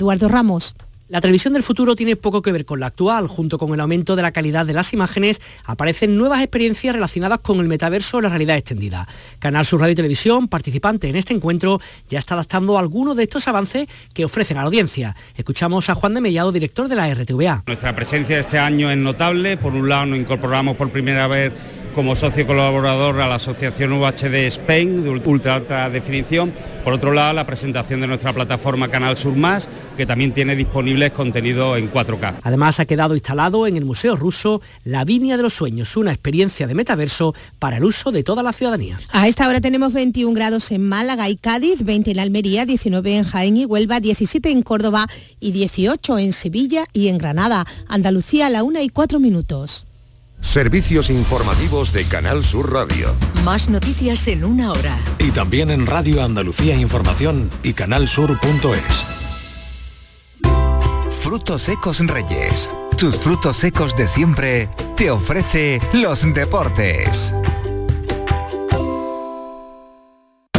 Eduardo Ramos. La televisión del futuro tiene poco que ver con la actual. Junto con el aumento de la calidad de las imágenes, aparecen nuevas experiencias relacionadas con el metaverso o la realidad extendida. Canal Sur Radio y Televisión, participante en este encuentro, ya está adaptando algunos de estos avances que ofrecen a la audiencia. Escuchamos a Juan de Mellado, director de la RTVA. Nuestra presencia este año es notable. Por un lado, nos incorporamos por primera vez como socio colaborador a la Asociación UHD Spain de ultra alta definición. Por otro lado, la presentación de nuestra plataforma Canal Sur Más, que también tiene disponibles contenido en 4K. Además, ha quedado instalado en el Museo Ruso la Viña de los Sueños, una experiencia de metaverso para el uso de toda la ciudadanía. A esta hora tenemos 21 grados en Málaga y Cádiz, 20 en Almería, 19 en Jaén y Huelva, 17 en Córdoba y 18 en Sevilla y en Granada. Andalucía a la 1 y 4 minutos. Servicios informativos de Canal Sur Radio. Más noticias en una hora. Y también en Radio Andalucía Información y canalsur.es. Frutos secos Reyes. Tus frutos secos de siempre te ofrece los deportes.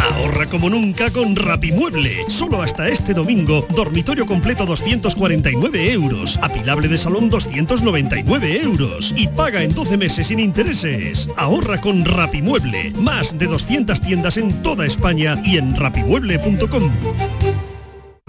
Ahorra como nunca con Rapimueble. Solo hasta este domingo, dormitorio completo 249 euros, apilable de salón 299 euros y paga en 12 meses sin intereses. Ahorra con Rapimueble. Más de 200 tiendas en toda España y en rapimueble.com.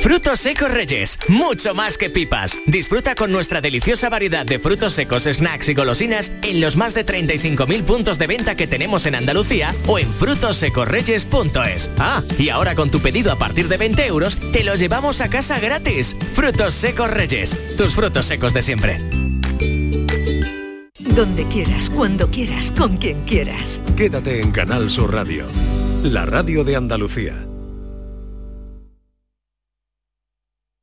Frutos secos Reyes, mucho más que pipas. Disfruta con nuestra deliciosa variedad de frutos secos, snacks y golosinas en los más de 35.000 puntos de venta que tenemos en Andalucía o en frutosecorreyes.es. Ah, y ahora con tu pedido a partir de 20 euros, te lo llevamos a casa gratis. Frutos secos Reyes, tus frutos secos de siempre. Donde quieras, cuando quieras, con quien quieras. Quédate en Canal Sur Radio, la radio de Andalucía.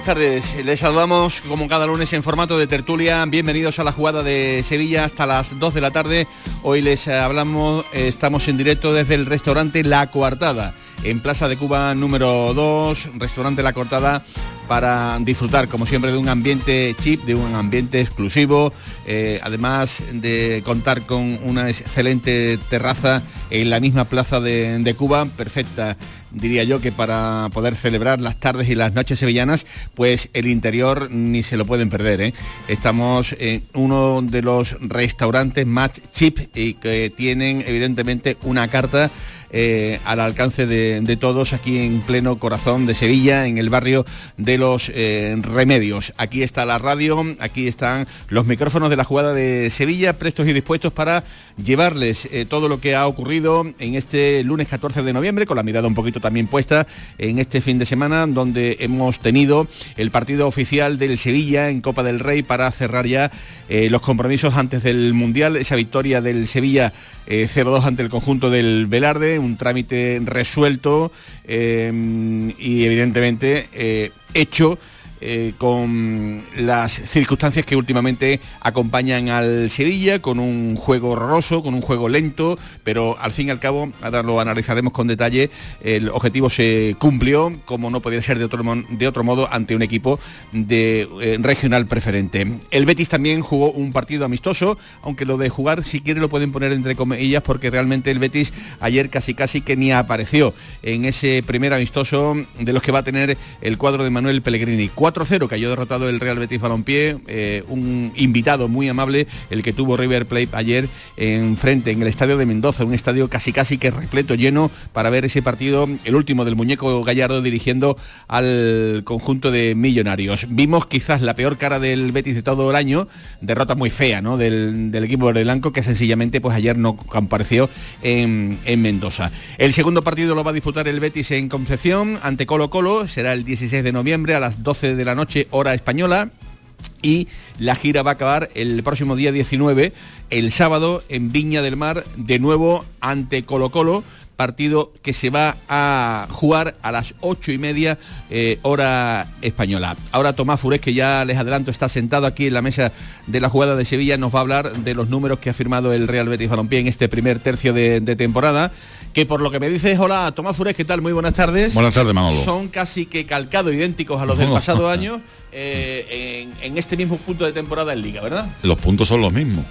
Buenas tardes. Les saludamos como cada lunes en formato de tertulia. Bienvenidos a la jugada de Sevilla hasta las 2 de la tarde. Hoy les hablamos, estamos en directo desde el restaurante La Coartada, en Plaza de Cuba número 2, restaurante La Coartada para disfrutar, como siempre, de un ambiente chip, de un ambiente exclusivo, eh, además de contar con una excelente terraza en la misma plaza de Cuba, perfecta diría yo que para poder celebrar las tardes y las noches sevillanas, pues el interior ni se lo pueden perder. ¿eh? Estamos en uno de los restaurantes más chip y que tienen evidentemente una carta eh, al alcance de, de todos aquí en pleno corazón de Sevilla, en el barrio de los eh, Remedios. Aquí está la radio, aquí están los micrófonos de la jugada de Sevilla, prestos y dispuestos para llevarles todo lo que ha ocurrido en este lunes 14 de noviembre, con la mirada un poquito también puesta en este fin de semana, donde hemos tenido el partido oficial del Sevilla en Copa del Rey para cerrar ya eh, los compromisos antes del Mundial, esa victoria del Sevilla eh, 0-2 ante el conjunto del Velarde, un trámite resuelto eh, y evidentemente eh, hecho eh, con las circunstancias que últimamente acompañan al Sevilla, con un juego horroroso, con un juego lento, pero al fin y al cabo, ahora lo analizaremos con detalle, el objetivo se cumplió, como no podía ser de otro, de otro modo, ante un equipo de eh, regional preferente. El Betis también jugó un partido amistoso, aunque lo de jugar, si quiere, lo pueden poner entre comillas, porque realmente el Betis ayer casi casi que ni apareció en ese primer amistoso de los que va a tener el cuadro de Manuel Pellegrini. 4-0 cayó derrotado el Real Betis Balompié, eh, un invitado muy amable, el que tuvo River Plate ayer en frente, en el estadio de Mendoza, un estadio casi casi que repleto, lleno, para ver ese partido, el último del muñeco Gallardo dirigiendo al conjunto de millonarios. Vimos quizás la peor cara del Betis de todo el año, derrota muy fea ¿no? del, equipo de blanco que sencillamente pues ayer no compareció en, en Mendoza. El segundo partido lo va a disputar el Betis en Concepción ante Colo Colo, será el 16 de noviembre a las 12 de la noche hora española y la gira va a acabar el próximo día 19, el sábado en Viña del Mar, de nuevo ante Colo Colo partido que se va a jugar a las ocho y media eh, hora española. Ahora Tomás Furés, que ya les adelanto, está sentado aquí en la mesa de la jugada de Sevilla, nos va a hablar de los números que ha firmado el Real Betis Balompié en este primer tercio de, temporada que por lo que me dices, hola Tomás Furés, ¿qué tal? Muy buenas tardes. Buenas tardes, Manolo. Son casi que calcados idénticos a los del pasado año eh, en, este mismo punto de temporada en Liga, ¿verdad? Los puntos son los mismos,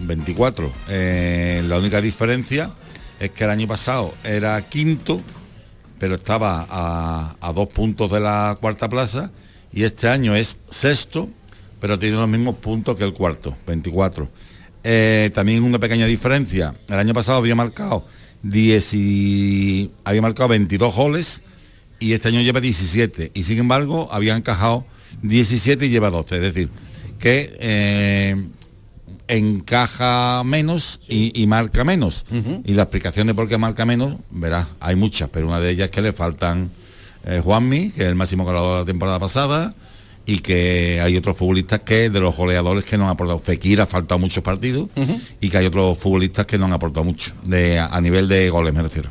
24. Eh, la única diferencia es que el año pasado era quinto, pero estaba a, dos puntos de la cuarta plaza, y este año es sexto, pero tiene los mismos puntos que el cuarto, 24. Eh, también una pequeña diferencia, el año pasado había marcado 10 y, había marcado 22 goles y este año lleva 17 y sin embargo había encajado 17 y lleva 12, es decir, que eh, encaja menos y, marca menos. Y la explicación de por qué marca menos, verás, hay muchas, pero una de ellas es que le faltan eh, Juanmi, que es el máximo goleador de la temporada pasada, y que hay otros futbolistas que de los goleadores que no han aportado. Fekir ha faltado muchos partidos y que hay otros futbolistas que no han aportado mucho, de, a nivel de goles me refiero.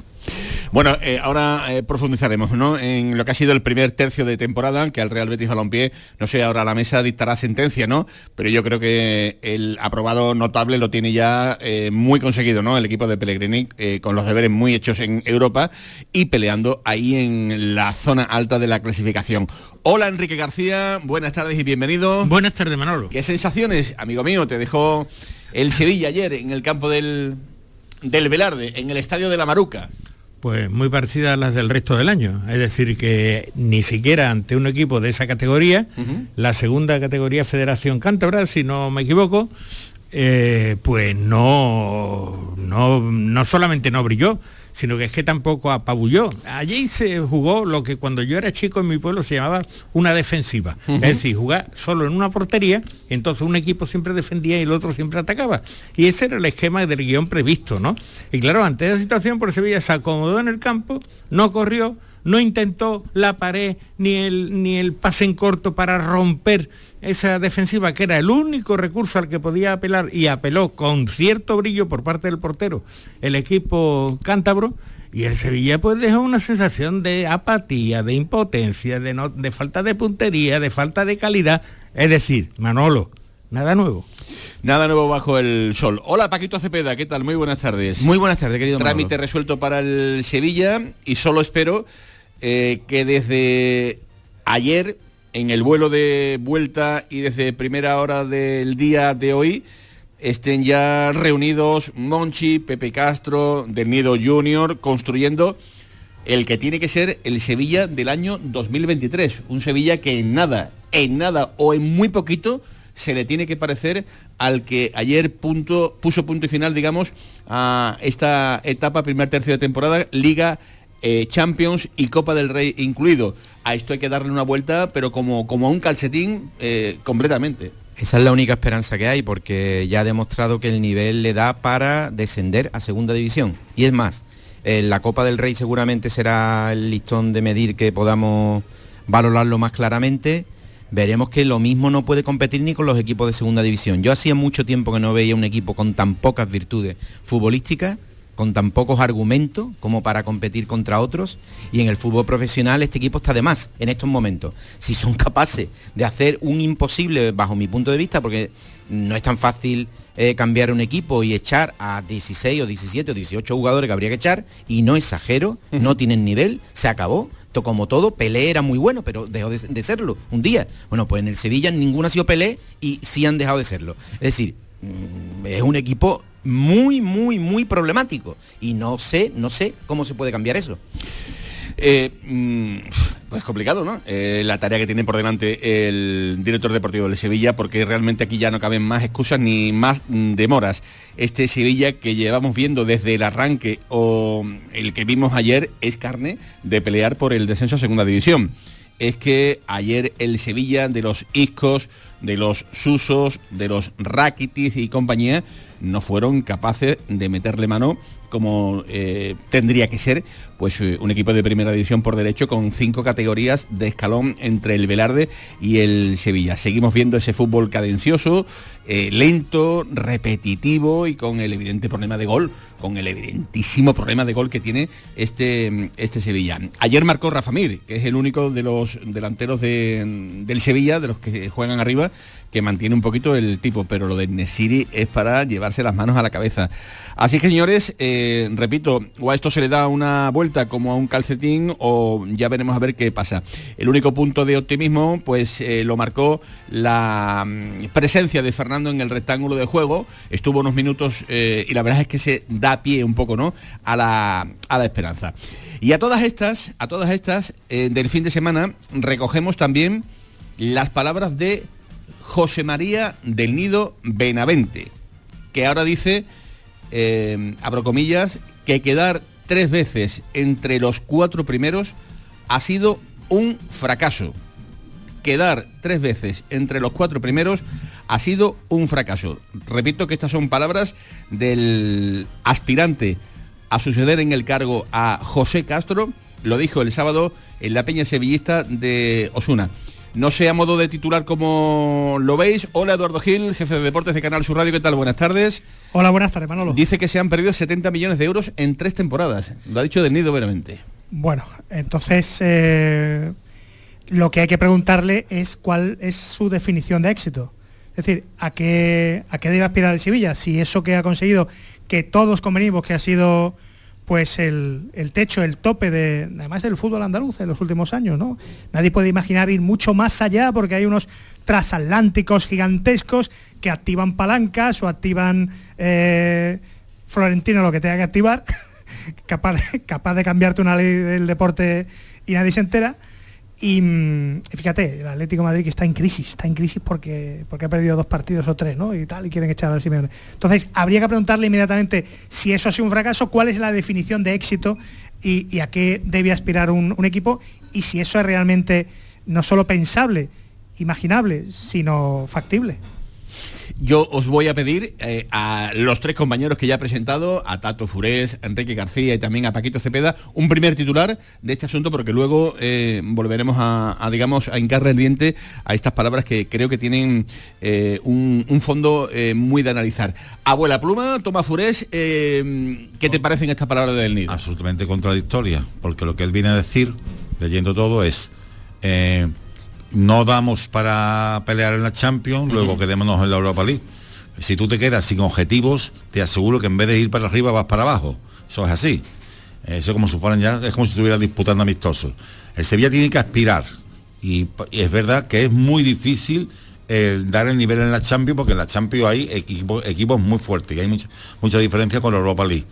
Bueno, eh, ahora eh, profundizaremos ¿no? en lo que ha sido el primer tercio de temporada, que al Real Betis Balompié, no sé, ahora la mesa dictará sentencia, ¿no? Pero yo creo que el aprobado notable lo tiene ya eh, muy conseguido, ¿no? El equipo de Pellegrini, con los deberes muy hechos en Europa y peleando ahí en la zona alta de la clasificación. Hola Enrique García, buenas tardes y bienvenido. Buenas tardes, Manolo. ¿Qué sensaciones, amigo mío, te dejó el Sevilla ayer en el campo del, del Velarde, en el estadio de la Maruca? Pues muy parecidas a las del resto del año. Es decir, que ni siquiera ante un equipo de esa categoría, la segunda categoría Federación Cántabra, si no me equivoco, eh, pues no, no, no solamente no brilló, sino que es que tampoco apabulló. Allí se jugó lo que cuando yo era chico en mi pueblo se llamaba una defensiva. Es decir, jugar solo en una portería, entonces un equipo siempre defendía y el otro siempre atacaba. Y ese era el esquema del guion previsto, ¿no? Y claro, ante esa situación, por Sevilla se acomodó en el campo, no corrió, no intentó la pared ni el, ni el pase en corto para romper esa defensiva, que era el único recurso al que podía apelar y apeló con cierto brillo por parte del portero el equipo cántabro. Y el Sevilla pues dejó una sensación de apatía, de impotencia, de, de falta de puntería, de falta de calidad. Es decir, Manolo, nada nuevo. Nada nuevo bajo el sol. Hola Paquito Cepeda, ¿qué tal? Muy buenas tardes. Muy buenas tardes, querido. Trámite resuelto para el Sevilla y solo espero eh, que desde ayer, en el vuelo de vuelta y desde primera hora del día de hoy, estén ya reunidos Monchi, Pepe Castro, Del Nido Junior, construyendo el que tiene que ser el Sevilla del año 2023. Un Sevilla que en nada, en nada o en muy poquito se le tiene que parecer al que ayer puso punto y final, digamos, a esta etapa, primer tercio de temporada, Liga eh, Champions y Copa del Rey incluido. A esto hay que darle una vuelta, pero como, como a un calcetín eh, completamente. Esa es la única esperanza que hay, porque ya ha demostrado que el nivel le da para descender a segunda división. Y es más, eh, la Copa del Rey seguramente será el listón de medir que podamos valorarlo más claramente. Veremos que lo mismo no puede competir ni con los equipos de segunda división. Yo hacía mucho tiempo que no veía un equipo con tan pocas virtudes futbolísticas con tan pocos argumentos como para competir contra otros y en el fútbol profesional este equipo está de más en estos momentos. Si son capaces de hacer un imposible bajo mi punto de vista, porque no es tan fácil eh, cambiar un equipo y echar a 16 o 17 o 18 jugadores que habría que echar, y no exagero, no tienen nivel, se acabó. To- Como todo, Pelé era muy bueno, pero dejó de, de serlo un día. Bueno, pues en el Sevilla ninguno ha sido Pelé y sí han dejado de serlo. Es decir, mm, es un equipo muy, muy, muy problemático. Y no sé, no sé cómo se puede cambiar eso. Eh, mm, pues complicado, ¿no? Eh, la tarea que tiene por delante el director deportivo de Sevilla, porque realmente aquí ya no caben más excusas ni más demoras. Este Sevilla que llevamos viendo desde el arranque o el que vimos ayer es carne de pelear por el descenso a segunda división. Es que ayer el Sevilla de los Iscos, de los Susos, de los Rakitic y compañía no fueron capaces de meterle mano como eh, tendría que ser pues eh, un equipo de primera división por derecho con cinco categorías de escalón entre el Velarde y el Sevilla. Seguimos viendo ese fútbol cadencioso, eh, lento, repetitivo y con el evidente problema de gol, con el evidentísimo problema de gol que tiene este, este Sevilla. Ayer marcó Rafa Mir, que es el único de los delanteros de- del Sevilla, de los que juegan arriba, que mantiene un poquito el tipo, pero lo de Nesiri es para llevarse las manos a la cabeza. Así que señores, eh, repito, o a esto se le da una vuelta como a un calcetín o ya veremos a ver qué pasa. El único punto de optimismo pues eh, lo marcó la mm, presencia de Fernando en el rectángulo de juego, estuvo unos minutos eh, y la verdad es que se da pie un poco ¿no? a, la, a la esperanza. Y a todas estas, a todas estas, del fin de semana recogemos también las palabras de José María del Nido Benavente, que ahora dice, eh, abro comillas, que quedar tres veces entre los cuatro primeros ha sido un fracaso. Quedar tres veces entre los cuatro primeros ha sido un fracaso. Repito que estas son palabras del aspirante a suceder en el cargo a José Castro, lo dijo el sábado en la Peña Sevillista de Osuna. No sé a modo de titular como lo veis. Hola Eduardo Gil, jefe de deportes de Canal Sur Radio, ¿qué tal? Buenas tardes. Hola, buenas tardes, Manolo. Dice que se han perdido 70 millones de euros en tres temporadas. Lo ha dicho del nido veramente. Bueno, entonces eh, lo que hay que preguntarle es cuál es su definición de éxito. Es decir, ¿a qué, a qué debe aspirar el Sevilla? Si eso que ha conseguido, que todos convenimos que ha sido pues el, el techo, el tope de, además del fútbol andaluz en los últimos años, ¿no? Nadie puede imaginar ir mucho más allá porque hay unos transatlánticos gigantescos que activan palancas o activan eh, Florentino lo que tenga que activar, capaz, capaz de cambiarte una ley del deporte y nadie se entera. Y mm, fíjate, el Atlético Madrid que está en crisis, está en crisis porque, porque ha perdido dos partidos o tres, ¿no? Y tal, y quieren echar al Simeone. Entonces, habría que preguntarle inmediatamente si eso ha sido un fracaso, cuál es la definición de éxito y, a qué debe aspirar un equipo y si eso es realmente no solo pensable, imaginable, sino factible. Yo os voy a pedir eh, a los tres compañeros que ya he presentado, a Tato Furés, a Enrique García y también a Paquito Cepeda, un primer titular de este asunto porque luego eh, volveremos a, digamos, a hincarle el diente a estas palabras que creo que tienen eh, un, fondo muy de analizar. Abuela Pluma, Toma Furés, ¿qué te parecen estas palabras del nido? Absolutamente contradictoria, porque lo que él viene a decir, leyendo todo, es no damos para pelear en la Champions, uh -huh. luego quedémonos en la Europa League. Si tú te quedas sin objetivos, te aseguro que en vez de ir para arriba vas para abajo. Eso es así. Eso como si fueran ya, es como si estuviera disputando amistosos. El Sevilla tiene que aspirar. Y, y es verdad que es muy difícil eh, dar el nivel en la Champions, porque en la Champions hay equipos, equipos muy fuertes y hay mucha, mucha diferencia con la Europa League.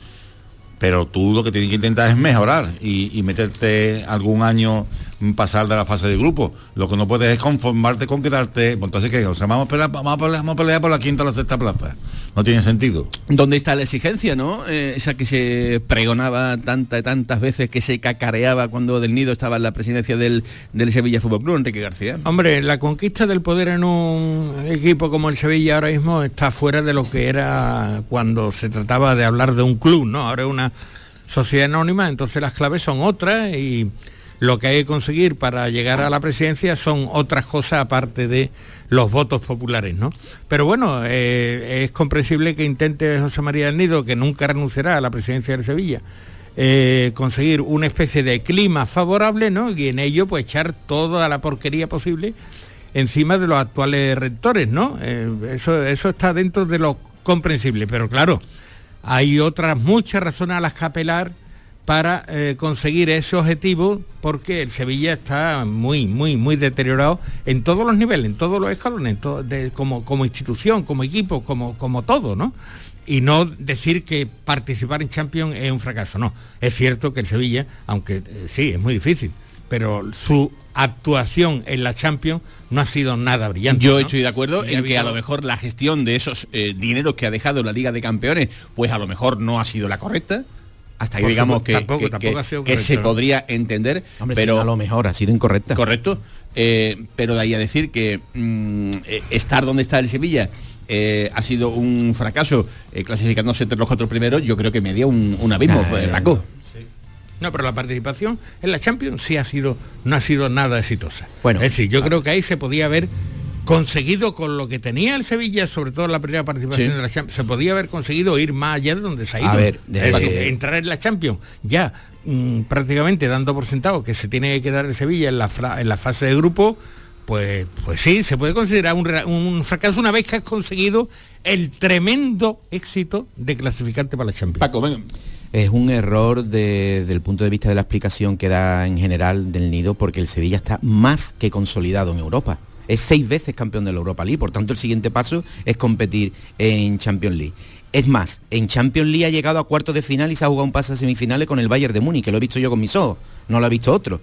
Pero tú lo que tienes que intentar es mejorar y, y meterte algún año pasar de la fase de grupo. Lo que no puedes es conformarte con quedarte. Pues entonces, ¿qué? O sea, vamos a pelear, vamos a pelear, vamos a pelear por la quinta o la sexta plaza. No tiene sentido. ¿Dónde está la exigencia, no? Eh, esa que se pregonaba tantas tantas veces, que se cacareaba cuando Del Nido estaba en la presidencia del, del Sevilla Fútbol Club, Enrique García. Hombre, la conquista del poder en un equipo como el Sevilla ahora mismo está fuera de lo que era cuando se trataba de hablar de un club, ¿no? Ahora es una sociedad anónima, entonces las claves son otras y lo que hay que conseguir para llegar a la presidencia son otras cosas aparte de los votos populares, ¿no? Pero bueno, eh, es comprensible que intente José María del Nido, que nunca renunciará a la presidencia de Sevilla, eh, conseguir una especie de clima favorable, ¿no? Y en ello, pues echar toda la porquería posible encima de los actuales rectores, ¿no? Eh, eso, eso está dentro de lo comprensible, pero claro, hay otras muchas razones a las que apelar para eh, conseguir ese objetivo porque el Sevilla está muy, muy, muy deteriorado en todos los niveles, en todos los escalones, como, como institución, como equipo, como, como todo, ¿no? Y no decir que participar en Champions es un fracaso, no. Es cierto que el Sevilla, aunque eh, sí, es muy difícil, pero su actuación en la Champions no ha sido nada brillante. Yo ¿no? estoy de acuerdo Y en que a lo mejor la gestión de esos eh, dineros que ha dejado la Liga de Campeones, pues a lo mejor no ha sido la correcta. Hasta ahí digamos supuesto, que, tampoco- que- tampoco se ¿no? podría entender, Hombre, pero a lo mejor ha sido incorrecta. Correcto. Eh, pero de ahí a decir que mm, eh, estar donde está el Sevilla eh, ha sido un fracaso eh, clasificándose entre los cuatro primeros, yo creo que me dio un, un abismo, Nah, Paco. No, pero la participación en la Champions sí ha sido, no ha sido nada exitosa. Bueno, es decir, yo creo que ahí se podía haber conseguido con lo que tenía el Sevilla, sobre todo en la primera participación Sí. de la Champions, se podía haber conseguido ir más allá de donde se ha ido. A ver, es decir, entrar en la Champions ya mm, prácticamente dando por sentado que se tiene que quedar el Sevilla en la, fra- en la fase de grupo, pues, pues sí, se puede considerar un, ra- un fracaso una vez que has conseguido el tremendo éxito de clasificarte para la Champions. Paco, venga. Es un error de- desde el punto de vista de la explicación que da en general del nido, porque el Sevilla está más que consolidado en Europa. Es seis veces campeón de la Europa League, por tanto el siguiente paso es competir en Champions League. Es más, en Champions League ha llegado a cuartos de final y se ha jugado un pase a semifinales con el Bayern de Múnich, que lo he visto yo con mis ojos, no lo ha visto otro.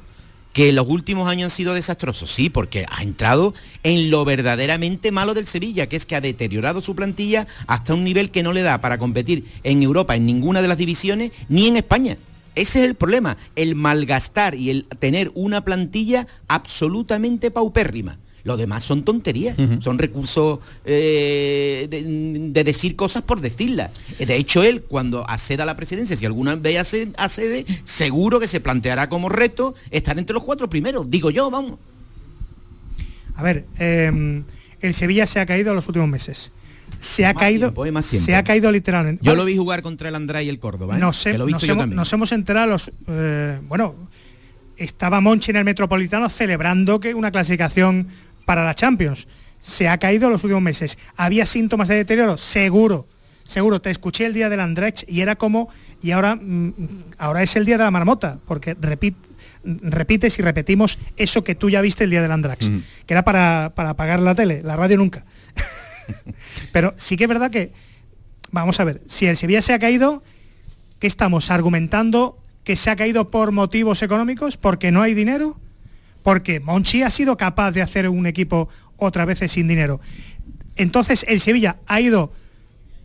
Que los últimos años han sido desastrosos, sí, porque ha entrado en lo verdaderamente malo del Sevilla, que es que ha deteriorado su plantilla hasta un nivel que no le da para competir en Europa en ninguna de las divisiones ni en España. Ese es el problema, el malgastar y el tener una plantilla absolutamente paupérrima. Lo demás son tonterías, son recursos eh, de, de decir cosas por decirlas. De hecho, él, cuando acceda a la presidencia, si alguna vez accede, seguro que se planteará como reto estar entre los cuatro primeros, digo yo, vamos. A ver, eh, el Sevilla se ha caído en los últimos meses. Se ha Más caído, tiempo, eh, se ha caído literalmente. Yo Vale, lo vi jugar contra el Andrá y el Córdoba, ¿eh? nos, he- lo nos hemos, nos hemos enterado los eh, bueno estaba Monchi en el Metropolitano celebrando que una clasificación para la Champions. Se ha caído en los últimos meses. Había síntomas de deterioro seguro seguro. Te escuché el día del Andrex y era como y ahora mm, ahora es el día de la marmota porque repit- repites y repetimos eso que tú ya viste el día del Andrax que era para, para apagar la tele la radio nunca. Pero sí que es verdad que vamos a ver si el Sevilla se ha caído ¿qué estamos argumentando que se ha caído por motivos económicos? ¿Porque no hay dinero? Porque Monchi ha sido capaz de hacer un equipo otras veces sin dinero. Entonces el Sevilla ha ido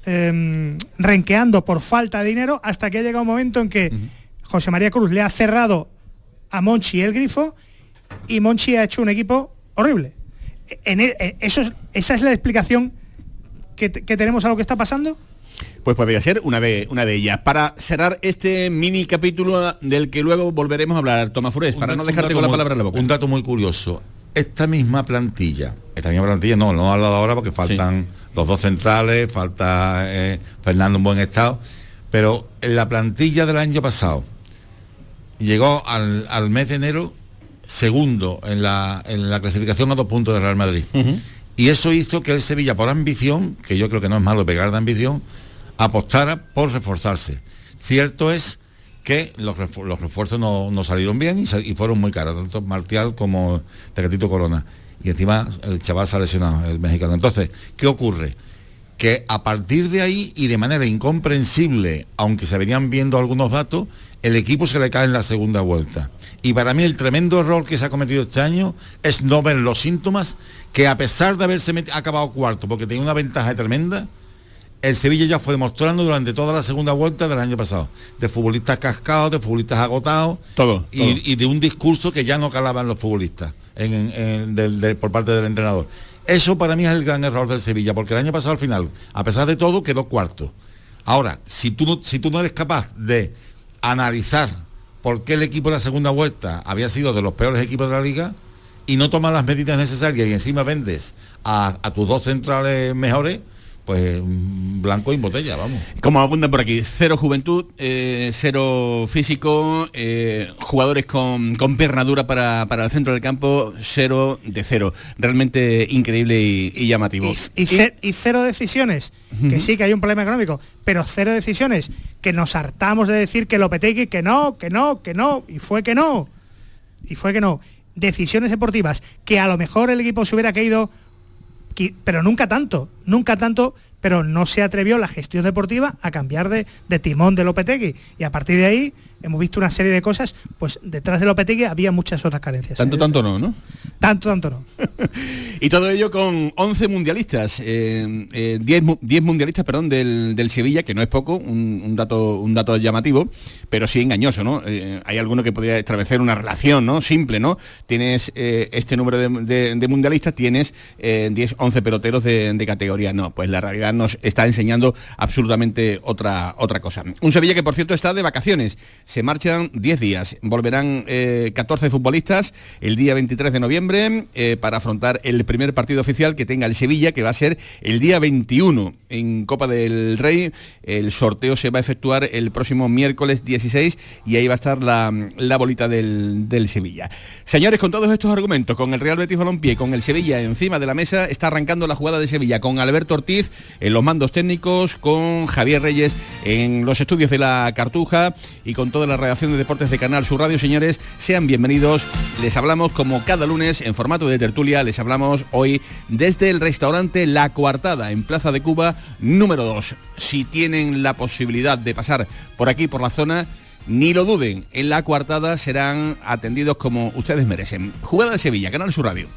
em, renqueando por falta de dinero hasta que ha llegado un momento en que José María Cruz le ha cerrado a Monchi el grifo y Monchi ha hecho un equipo horrible. En e- e- eso es- esa es la explicación que tenemos a lo que está pasando. Pues podría ser una de, una de ellas. Para cerrar este mini capítulo del que luego volveremos a hablar, Tomás Fures, para no dejarte con la palabra en la boca. Un dato muy curioso. Esta misma plantilla, esta misma plantilla, no, no he hablado ahora porque faltan los dos centrales, falta eh, Fernando en buen estado, pero en la plantilla del año pasado llegó al, al mes de enero segundo en la, en la clasificación a dos puntos del Real Madrid. Y eso hizo que el Sevilla, por ambición, que yo creo que no es malo pegar de ambición, apostara por reforzarse. Cierto es que los, los refuerzos no, no salieron bien y, fueron muy caros, tanto Martial como Tecatito Corona. Y encima el chaval se ha lesionado, el mexicano. Entonces, ¿qué ocurre? Que a partir de ahí y de manera incomprensible, aunque se venían viendo algunos datos, el equipo se le cae en la segunda vuelta. Y para mí el tremendo error que se ha cometido este año es no ver los síntomas que a pesar de haberse acabado cuarto, porque tenía una ventaja tremenda, el Sevilla ya fue demostrando durante toda la segunda vuelta del año pasado, de futbolistas cascados, de futbolistas agotados, todo, y, todo. y de un discurso que ya no calaban los futbolistas en- en- en- del- del- por parte del entrenador. Eso para mí es el gran error del Sevilla, porque el año pasado al final, a pesar de todo, quedó cuarto. Ahora, si tú no, si tú no eres capaz de analizar por qué el equipo de la segunda vuelta había sido de los peores equipos de la liga y no tomas las medidas necesarias y encima vendes a, a tus dos centrales mejores, pues blanco y botella, vamos. Como abundan por aquí, cero juventud, eh, cero físico, eh, jugadores con, con pierna dura para, para el centro del campo, cero de cero. Realmente increíble y, y llamativo. Y, ce- y cero decisiones, que sí que hay un problema económico, pero cero decisiones, que nos hartamos de decir que Lopetegui, que no, que no, que no, y fue que no, y fue que no. Decisiones deportivas, que a lo mejor el equipo se hubiera caído, pero nunca tanto, nunca tanto, pero no se atrevió la gestión deportiva a cambiar de, timón de Lopetegui. Y a partir de ahí hemos visto una serie de cosas, pues detrás de Lopetegui había muchas otras carencias. Tanto, tanto no, ¿no? Tanto, tanto no. Y todo ello con 11 mundialistas, eh, eh, 10, mu- 10 mundialistas, perdón, del, del Sevilla, que no es poco, un, un dato, un dato llamativo, pero sí engañoso, ¿no? Eh, hay alguno que podría establecer una relación, ¿no? Simple, ¿no? Tienes eh, este número de, de- de mundialistas, tienes eh, 10, 11 peloteros de, de categoría. No, pues la realidad nos está enseñando absolutamente otra, otra cosa. Un Sevilla que, por cierto, está de vacaciones. Se marchan 10 días. Volverán eh, 14 futbolistas el día 23 de noviembre eh, para afrontar el primer partido oficial que tenga el Sevilla, que va a ser el día 21 en Copa del Rey. El sorteo se va a efectuar el próximo miércoles 16 y ahí va a estar la, la bolita del, del Sevilla. Señores, con todos estos argumentos, con el Real Betis Balompié, con el Sevilla encima de la mesa, está arrancando la jugada de Sevilla con Alberto Ortiz en los mandos técnicos, con Javier Reyes en los estudios de la Cartuja y con toda la redacción de deportes de Canal Sur Radio. Señores, sean bienvenidos. Les hablamos como cada lunes en formato de tertulia. Les hablamos hoy desde el restaurante La Coartada en Plaza de Cuba número 2. Si tienen la posibilidad de pasar por aquí, por la zona, ni lo duden, en La Coartada serán atendidos como ustedes merecen. Jugada de Sevilla, Canal Sur Radio.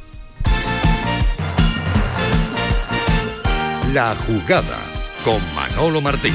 La jugada con Manolo Martín.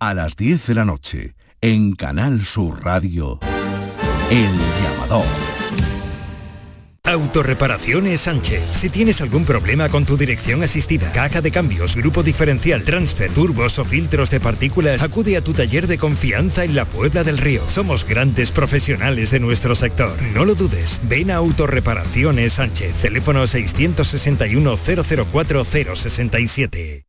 a las 10 de la noche en Canal Sur Radio. El llamador. Autorreparaciones Sánchez. Si tienes algún problema con tu dirección asistida, caja de cambios, grupo diferencial, transfer, turbos o filtros de partículas, acude a tu taller de confianza en la Puebla del Río. Somos grandes profesionales de nuestro sector. No lo dudes. Ven a Autorreparaciones Sánchez. Teléfono 661 004 067.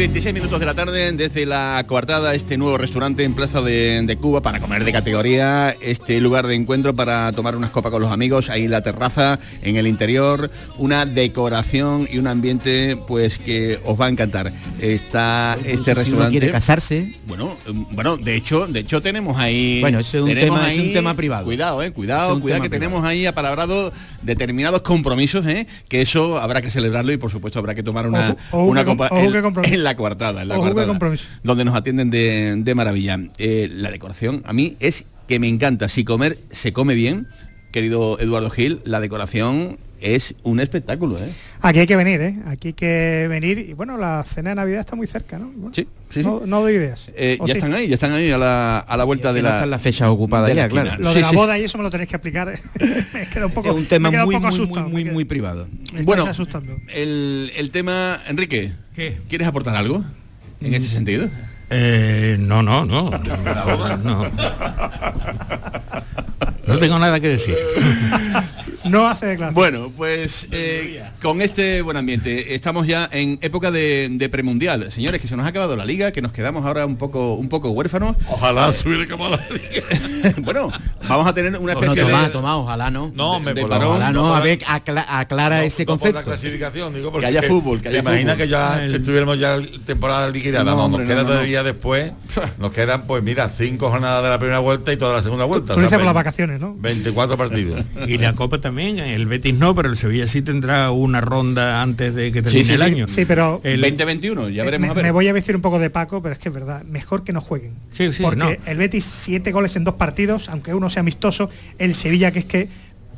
Y 26 minutos de la tarde desde la coartada, este nuevo restaurante en Plaza de, de Cuba para comer de categoría, este lugar de encuentro para tomar unas copas con los amigos, ahí la terraza, en el interior, una decoración y un ambiente pues que os va a encantar. Está este si uno restaurante. quiere casarse. Bueno, um, bueno, de hecho, de hecho tenemos ahí. Bueno, eso es un tema- es un tema privado. Cuidado, eh, cuidado, es cuidado que tenemos ahí apalabrado determinados compromisos, eh, que eso habrá que celebrarlo y por supuesto habrá que tomar una, ojo una copa en la coartada, en la Ojo que coartada, compromiso. donde nos atienden de, de maravilla. Eh, la decoración a mí es que me encanta. Si comer se come bien, querido Eduardo Gil, la decoración es un espectáculo, ¿eh? Aquí hay que venir, ¿eh? Aquí hay que venir y bueno, la cena de Navidad está muy cerca, ¿no? Bueno, sí, sí, no, no doy ideas. Eh, ¿O ya sí? están ahí, ya están ahí a la, a la vuelta de no la... están las fechas ocupadas de la ya, claro. Lo Sí, de la sí. boda y eso me lo tenéis que explicar. me queda un poco, es un tema muy, un poco muy, asustado. muy, muy, muy privado. Me Bueno, asustando. el, el tema, Enrique, ¿Qué? ¿quieres aportar algo en ese sentido? Eh, no, no, no. no. No tengo nada que decir. No hace declaración. Bueno, pues eh, con este buen ambiente estamos ya en época de, de premundial. Señores, que se nos ha acabado la liga, que nos quedamos ahora un poco un poco huérfanos. Ojalá se hubiera acabado la liga. bueno, vamos a tener una no, especie Tomás, de... Tomás, ojalá no. No, por la- parón. Ojalá no, a ver, acla- aclara No, ese no por la concepto. clasificación, digo, porque Que haya fútbol, que ¿te haya imaginas fútbol. que ya El- estuviéramos ya temporada liquidada? No, No, hombre, nos no, queda no, todavía después, nos quedan, pues mira, cinco jornadas de la primera vuelta y toda la segunda vuelta. Tú o sea, dices por las 20 vacaciones, ¿no? 24 partidos. Y la Copa también, el Betis no, pero el Sevilla sí tendrá una ronda antes de que termine sí, el sí. año. Sí, pero El- 2021, ya Eh, veremos me, a ver. me voy a vestir un poco de Paco, pero es que es verdad, mejor que no jueguen. Sí, sí, Porque no. el Betis siete goles en dos partidos, aunque uno sea amistoso, el Sevilla que es que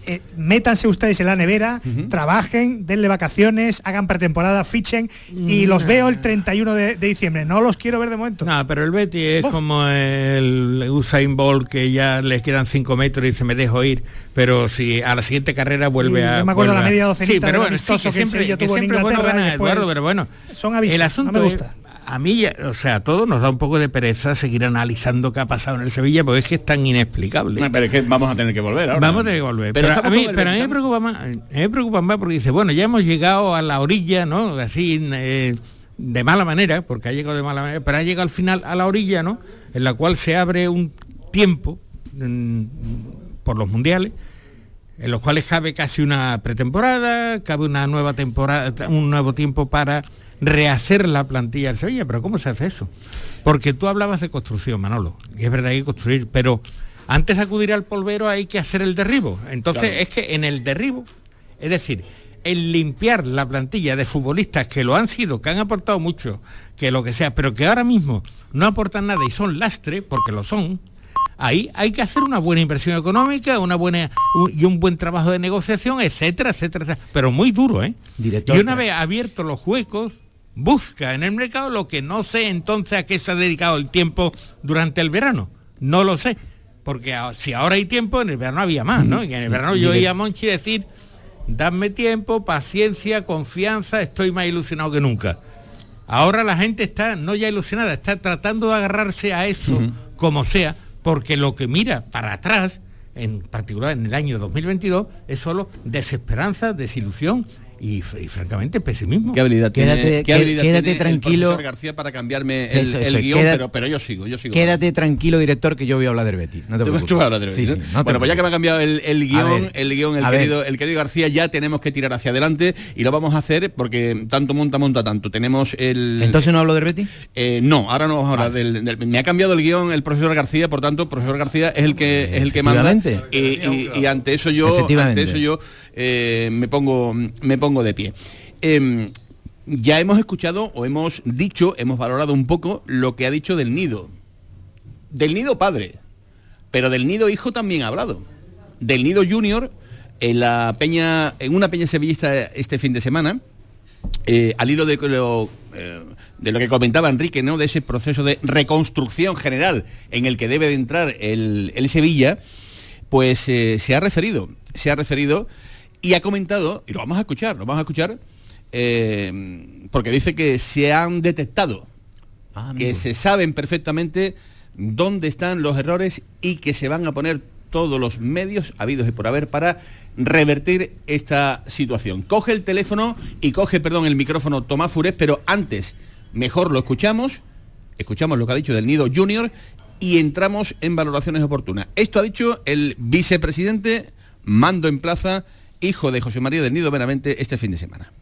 eh, métanse ustedes en la nevera, trabajen, denle vacaciones, hagan pretemporada, fichen y los veo el 31 de, de diciembre. No los quiero ver de momento. No, pero el Betis es como el Usain Bolt que ya les quedan 5 metros y se me dejo ir, pero si a la siguiente carrera vuelve Sí, a... yo me acuerdo la media docenita Sí, pero bueno, sí, amistoso que que el siempre, que tuvo en siempre bueno Inglaterra ganar, después- Eduardo, pero bueno, Son avisos, el no asunto me es- gusta. A mí, ya- o sea, a todos nos da un poco de pereza seguir analizando qué ha pasado en el Sevilla, porque es que es tan inexplicable. No, pero es que vamos a tener que volver ahora. Vamos a tener que volver. Pero Pero, a mí, pero a mí me preocupa más, me preocupa más porque dice, bueno, ya hemos llegado a la orilla, ¿no? Así eh, de mala manera, porque ha llegado de mala manera, pero ha llegado al final a la orilla, ¿no? En la cual se abre un tiempo mm, por los mundiales, en los cuales cabe casi una pretemporada, cabe una nueva temporada, un nuevo tiempo para rehacer la plantilla del Sevilla. Pero ¿cómo se hace eso? Porque tú hablabas de construcción, Manolo, y es verdad que hay que construir, pero antes de acudir al polvero hay que hacer el derribo. Entonces Claro. es que en el derribo, es decir, el limpiar la plantilla de futbolistas que lo han sido, que han aportado mucho, que lo que sea, pero que ahora mismo no aportan nada y son lastre, porque lo son, ahí hay que hacer una buena inversión económica, una buena un- y un buen trabajo de negociación, etcétera, etcétera, etcétera. Pero muy duro, ¿eh? Director, y una vez abiertos los huecos, busca en el mercado lo que no sé entonces a qué se ha dedicado el tiempo durante el verano. No lo sé. Porque a- si ahora hay tiempo, en el verano había más, ¿no? Y en el verano yo oía a Monchi decir, dadme tiempo, paciencia, confianza, estoy más ilusionado que nunca. Ahora la gente está no ya ilusionada, está tratando de agarrarse a eso como sea, porque lo que mira para atrás, en particular en el año 2022, es solo desesperanza, desilusión y, fr- y, francamente pesimismo. Qué habilidad tiene, Quédate- qué qué- habilidad quédate tiene el tranquilo. profesor García para cambiarme el, Eso, el guion, queda- pero, pero yo sigo, yo sigo. Quédate tranquilo, director, que yo voy a hablar del Betis. No te preocupes. tú vas a hablar del Sí, Betis, sí, ¿no? no te bueno, pues ya que me ha cambiado el, el guion, ver, el guion, el ver. querido, el querido García, ya tenemos que tirar hacia adelante y lo vamos a hacer porque tanto monta, monta tanto. Tenemos el. ¿Entonces no hablo del Betis? Eh, no, ahora no vamos a hablar del, del- Me ha cambiado el guion el profesor García, por tanto, profesor García es el que es el que manda. Y, y- y ante eso yo, ante eso yo eh, me pongo me pongo de pie. Em, ya hemos escuchado o hemos dicho, hemos valorado un poco lo que ha dicho del nido. Del nido padre, pero del nido hijo también ha hablado. Del nido junior en la peña, en una peña sevillista este fin de semana, eh, al hilo de lo, eh, de lo que comentaba Enrique, ¿no? De ese proceso de reconstrucción general en el que debe de entrar el, el Sevilla, pues se ha referido, se ha referido y ha comentado, y lo vamos a escuchar, lo vamos a escuchar, eh, porque dice que se han detectado, que se saben perfectamente dónde están los errores y que se van a poner todos los medios habidos y por haber para revertir esta situación. Coge el teléfono y coge, perdón, el micrófono Tomás Fures, pero antes, mejor lo escuchamos, escuchamos lo que ha dicho del Nido Junior y entramos en valoraciones oportunas. Esto ha dicho el vicepresidente Mando en Plaza, hijo de José María del Nido Benavente, este fin de semana.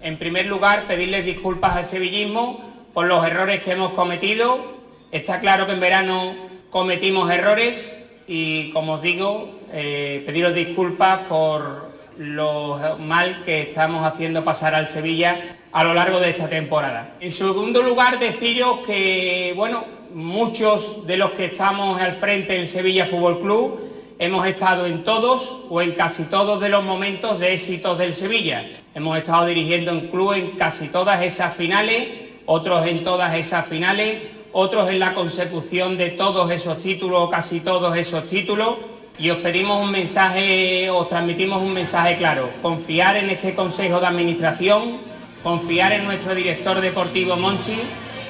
En primer lugar, pedirles disculpas al sevillismo por los errores que hemos cometido. Está claro que en verano cometimos errores y, como os digo, eh, pediros disculpas por lo mal que estamos haciendo pasar al Sevilla a lo largo de esta temporada. En segundo lugar, deciros que, bueno, muchos de los que estamos al frente del Sevilla Fútbol Club hemos estado en todos o en casi todos de los momentos de éxitos del Sevilla. Hemos estado dirigiendo en club en casi todas esas finales, otros en todas esas finales, otros en la consecución de todos esos títulos o casi todos esos títulos. Y os pedimos un mensaje, os transmitimos un mensaje claro. Confiar en este Consejo de Administración, confiar en nuestro director deportivo Monchi,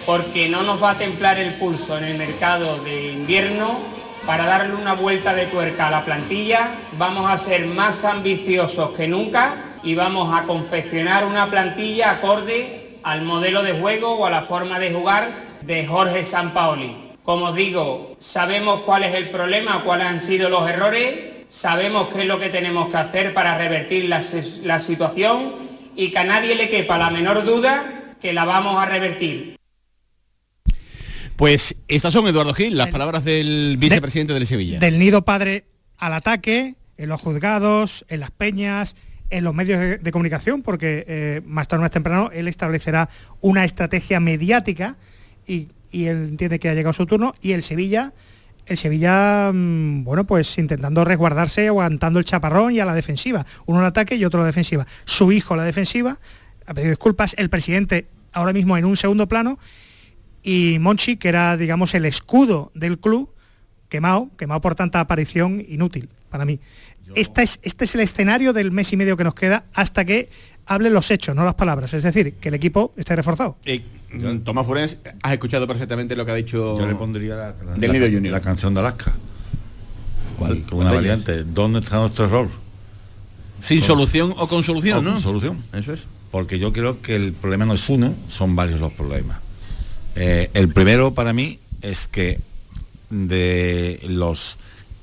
porque no nos va a templar el pulso en el mercado de invierno para darle una vuelta de tuerca a la plantilla. Vamos a ser más ambiciosos que nunca y vamos a confeccionar una plantilla acorde al modelo de juego o a la forma de jugar de Jorge Sampaoli. Como os digo, sabemos cuál es el problema, cuáles han sido los errores, sabemos qué es lo que tenemos que hacer para revertir la, la situación y que a nadie le quepa la menor duda que la vamos a revertir. Pues estas son, Eduardo Gil, las palabras del vicepresidente del Sevilla. Del nido padre al ataque, en los juzgados, en las peñas, en los medios de, de comunicación, porque eh, más tarde o más temprano él establecerá una estrategia mediática y, y él entiende que ha llegado su turno y el Sevilla, el Sevilla, mm, bueno, pues intentando resguardarse, aguantando el chaparrón y a la defensiva. Uno al ataque y otro a la defensiva. Su hijo a la defensiva, ha pedido disculpas, el presidente ahora mismo en un segundo plano y Monchi, que era, digamos, el escudo del club, quemado, quemado por tanta aparición inútil para mí. Esta es, este es el escenario del mes y medio que nos queda hasta que hablen los hechos, no las palabras. Es decir, que el equipo esté reforzado. Eh, Tomás Furens, has escuchado perfectamente lo que ha dicho Yo le pondría la, la- del la- Junior. la canción de Alaska. ¿Cuál? Con una variante. ¿Dónde está nuestro error? Sin solución o con solución, o ¿no? con solución. Eso es. Porque yo creo que el problema no es uno, son varios los problemas. Eh, el primero para mí es que de los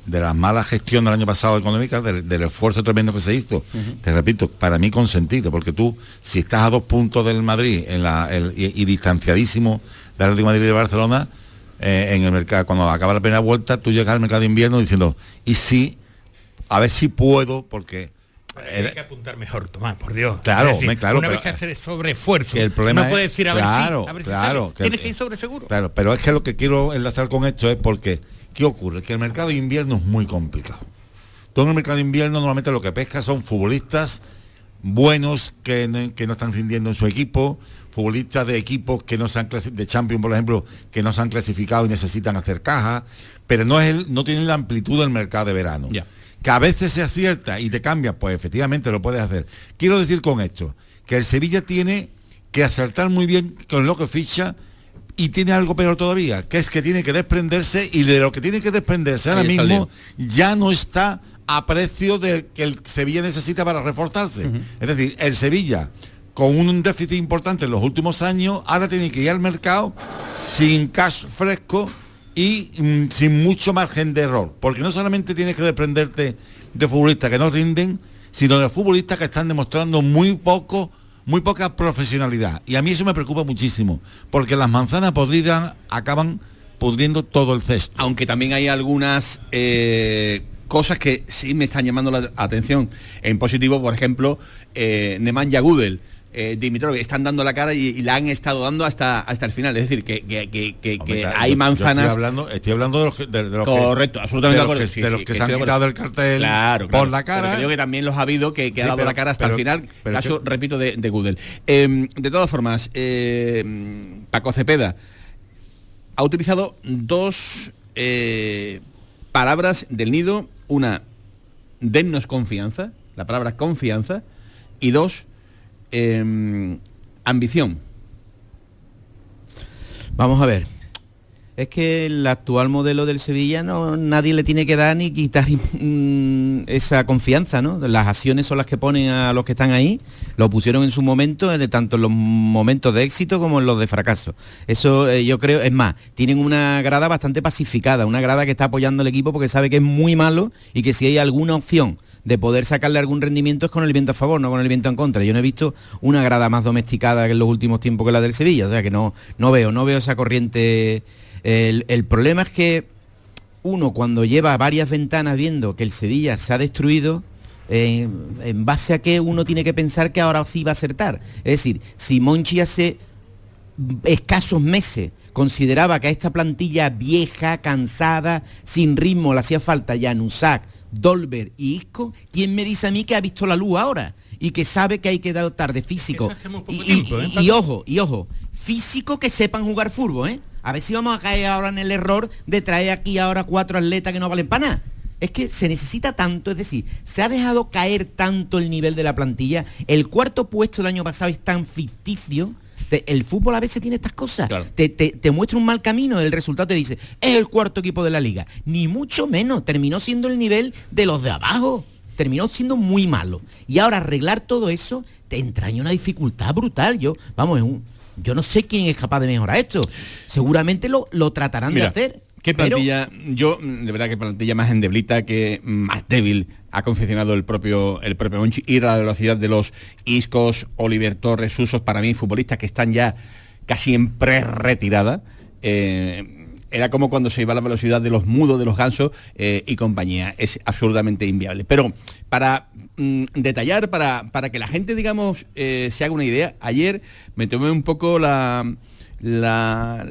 de la mala gestión del año pasado económica, del, del esfuerzo tremendo que se hizo, te repito, para mí consentido, porque tú, si estás a dos puntos del Madrid en la, el- y, y distanciadísimo del Atlético de Madrid y de Barcelona, eh, en el mercado, cuando acaba la primera vuelta, tú llegas al mercado de invierno diciendo, y sí, a ver si puedo, porque Hay que apuntar mejor, Tomás, por Dios. Claro, decir, me- claro, Una pero- vez que hacer sobreesfuerzo. el problema no es- puede decir a ver claro, si, a ver si claro, sale. que- Tienes que ir sobre seguro. Claro, pero es que lo que quiero enlazar con esto es porque, ¿qué ocurre? Que el mercado de invierno es muy complicado. Tú en el mercado de invierno normalmente lo que pesca son futbolistas buenos que no, que no están rindiendo en su equipo, futbolistas de equipos que no se han de Champions, por ejemplo, que no se han clasificado y necesitan hacer caja, pero no es el, no tienen la amplitud del mercado de verano. Que a veces se acierta y te cambia, pues efectivamente lo puedes hacer. Quiero decir con esto, que el Sevilla tiene que acertar muy bien con lo que ficha y tiene algo peor todavía, que es que tiene que desprenderse y de lo que tiene que desprenderse ahora mismo ya no está a precio de que el Sevilla necesita para reforzarse. Es decir, el Sevilla con un déficit importante en los últimos años, ahora tiene que ir al mercado sin cash fresco y mm, sin mucho margen de error. Porque no solamente tienes que desprenderte de futbolistas que no rinden, sino de futbolistas que están demostrando muy poco, muy poca profesionalidad. Y a mí eso me preocupa muchísimo, porque las manzanas podridas acaban pudriendo todo el cesto. Aunque también hay algunas eh, cosas que sí me están llamando la atención en positivo, por ejemplo, eh, Nemanja Gudel. Eh, Dimitrov están dando la cara y, y la han estado dando hasta hasta el final. Es decir que, que- que- Hombre, hay yo- yo manzanas Estoy hablando, estoy hablando de los que, de, de los que- correcto absolutamente de de los acuerdo que, sí, de los sí, que que se han quitado del cartel claro, por la cara. digo que también los ha habido que, ha dado pero- la cara hasta pero- el final pero caso repito de, de Gudel Eh, de todas formas eh, Paco Cepeda ha utilizado dos eh, palabras del nido una dennos confianza la palabra confianza y dos eh, ambición Vamos a ver. Es que el actual modelo del Sevilla no nadie le tiene que dar ni quitar mm, esa confianza, ¿no? Las acciones son las que ponen a los que están ahí, lo pusieron en su momento, de tanto en los momentos de éxito como en los de fracaso. Eso eh, yo creo, es más, tienen una grada bastante pacificada, una grada que está apoyando al equipo porque sabe que es muy malo y que si hay alguna opción de poder sacarle algún rendimiento es con el viento a favor, no con el viento en contra. Yo no he visto una grada más domesticada en los últimos tiempos que la del Sevilla, o sea que no, no veo, no veo esa corriente. El, problema es que uno cuando lleva varias ventanas viendo que el Sevilla se ha destruido, eh, en base a qué uno tiene que pensar que ahora sí va a acertar. Es decir, si Monchi hace escasos meses consideraba que a esta plantilla vieja, cansada, sin ritmo, le hacía falta ya Nusak, Dolber y Isco, ¿quién me dice a mí que ha visto la luz ahora? Y que sabe que hay que dotar de físico. Y, tiempo, ¿eh, y ojo, y ojo, físico que sepan jugar fútbol, ¿eh? A ver si vamos a caer ahora en el error de traer aquí ahora cuatro atletas que no valen para nada. Es que se necesita tanto, es decir, se ha dejado caer tanto el nivel de la plantilla. El cuarto puesto del año pasado es tan ficticio. Te- el fútbol a veces tiene estas cosas. Te, te- te muestra un mal camino, el resultado te dice, es el cuarto equipo de la liga. Ni mucho menos, terminó siendo el nivel de los de abajo. Terminó siendo muy malo. Y ahora arreglar todo eso te entraña una dificultad brutal. Yo, vamos, un- yo no sé quién es capaz de mejorar esto. Seguramente lo, lo tratarán Mira, de hacer. ¿Qué pero- plantilla? Yo, de verdad, que plantilla más endeblita, que más débil ha confeccionado el propio el propio Monchi. Ir a la velocidad de los Iscos, Oliver Torres, Usos, para mí, futbolistas que están ya casi en pre-retirada. Eh, era como cuando se iba a la velocidad de los mudos, de los gansos eh, y compañía. Es absolutamente inviable. Pero para mm, detallar, para, para que la gente, digamos, eh, se haga una idea, ayer me tomé un poco la, la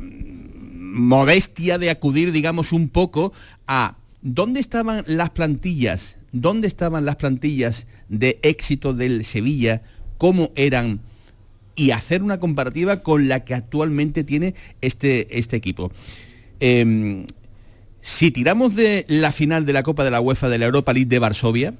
modestia de acudir, digamos, un poco a dónde estaban las plantillas, dónde estaban las plantillas de éxito del Sevilla, cómo eran y hacer una comparativa con la que actualmente tiene este, este equipo. Em, si tiramos de la final de la Copa de la UEFA de la Europa League de Varsovia,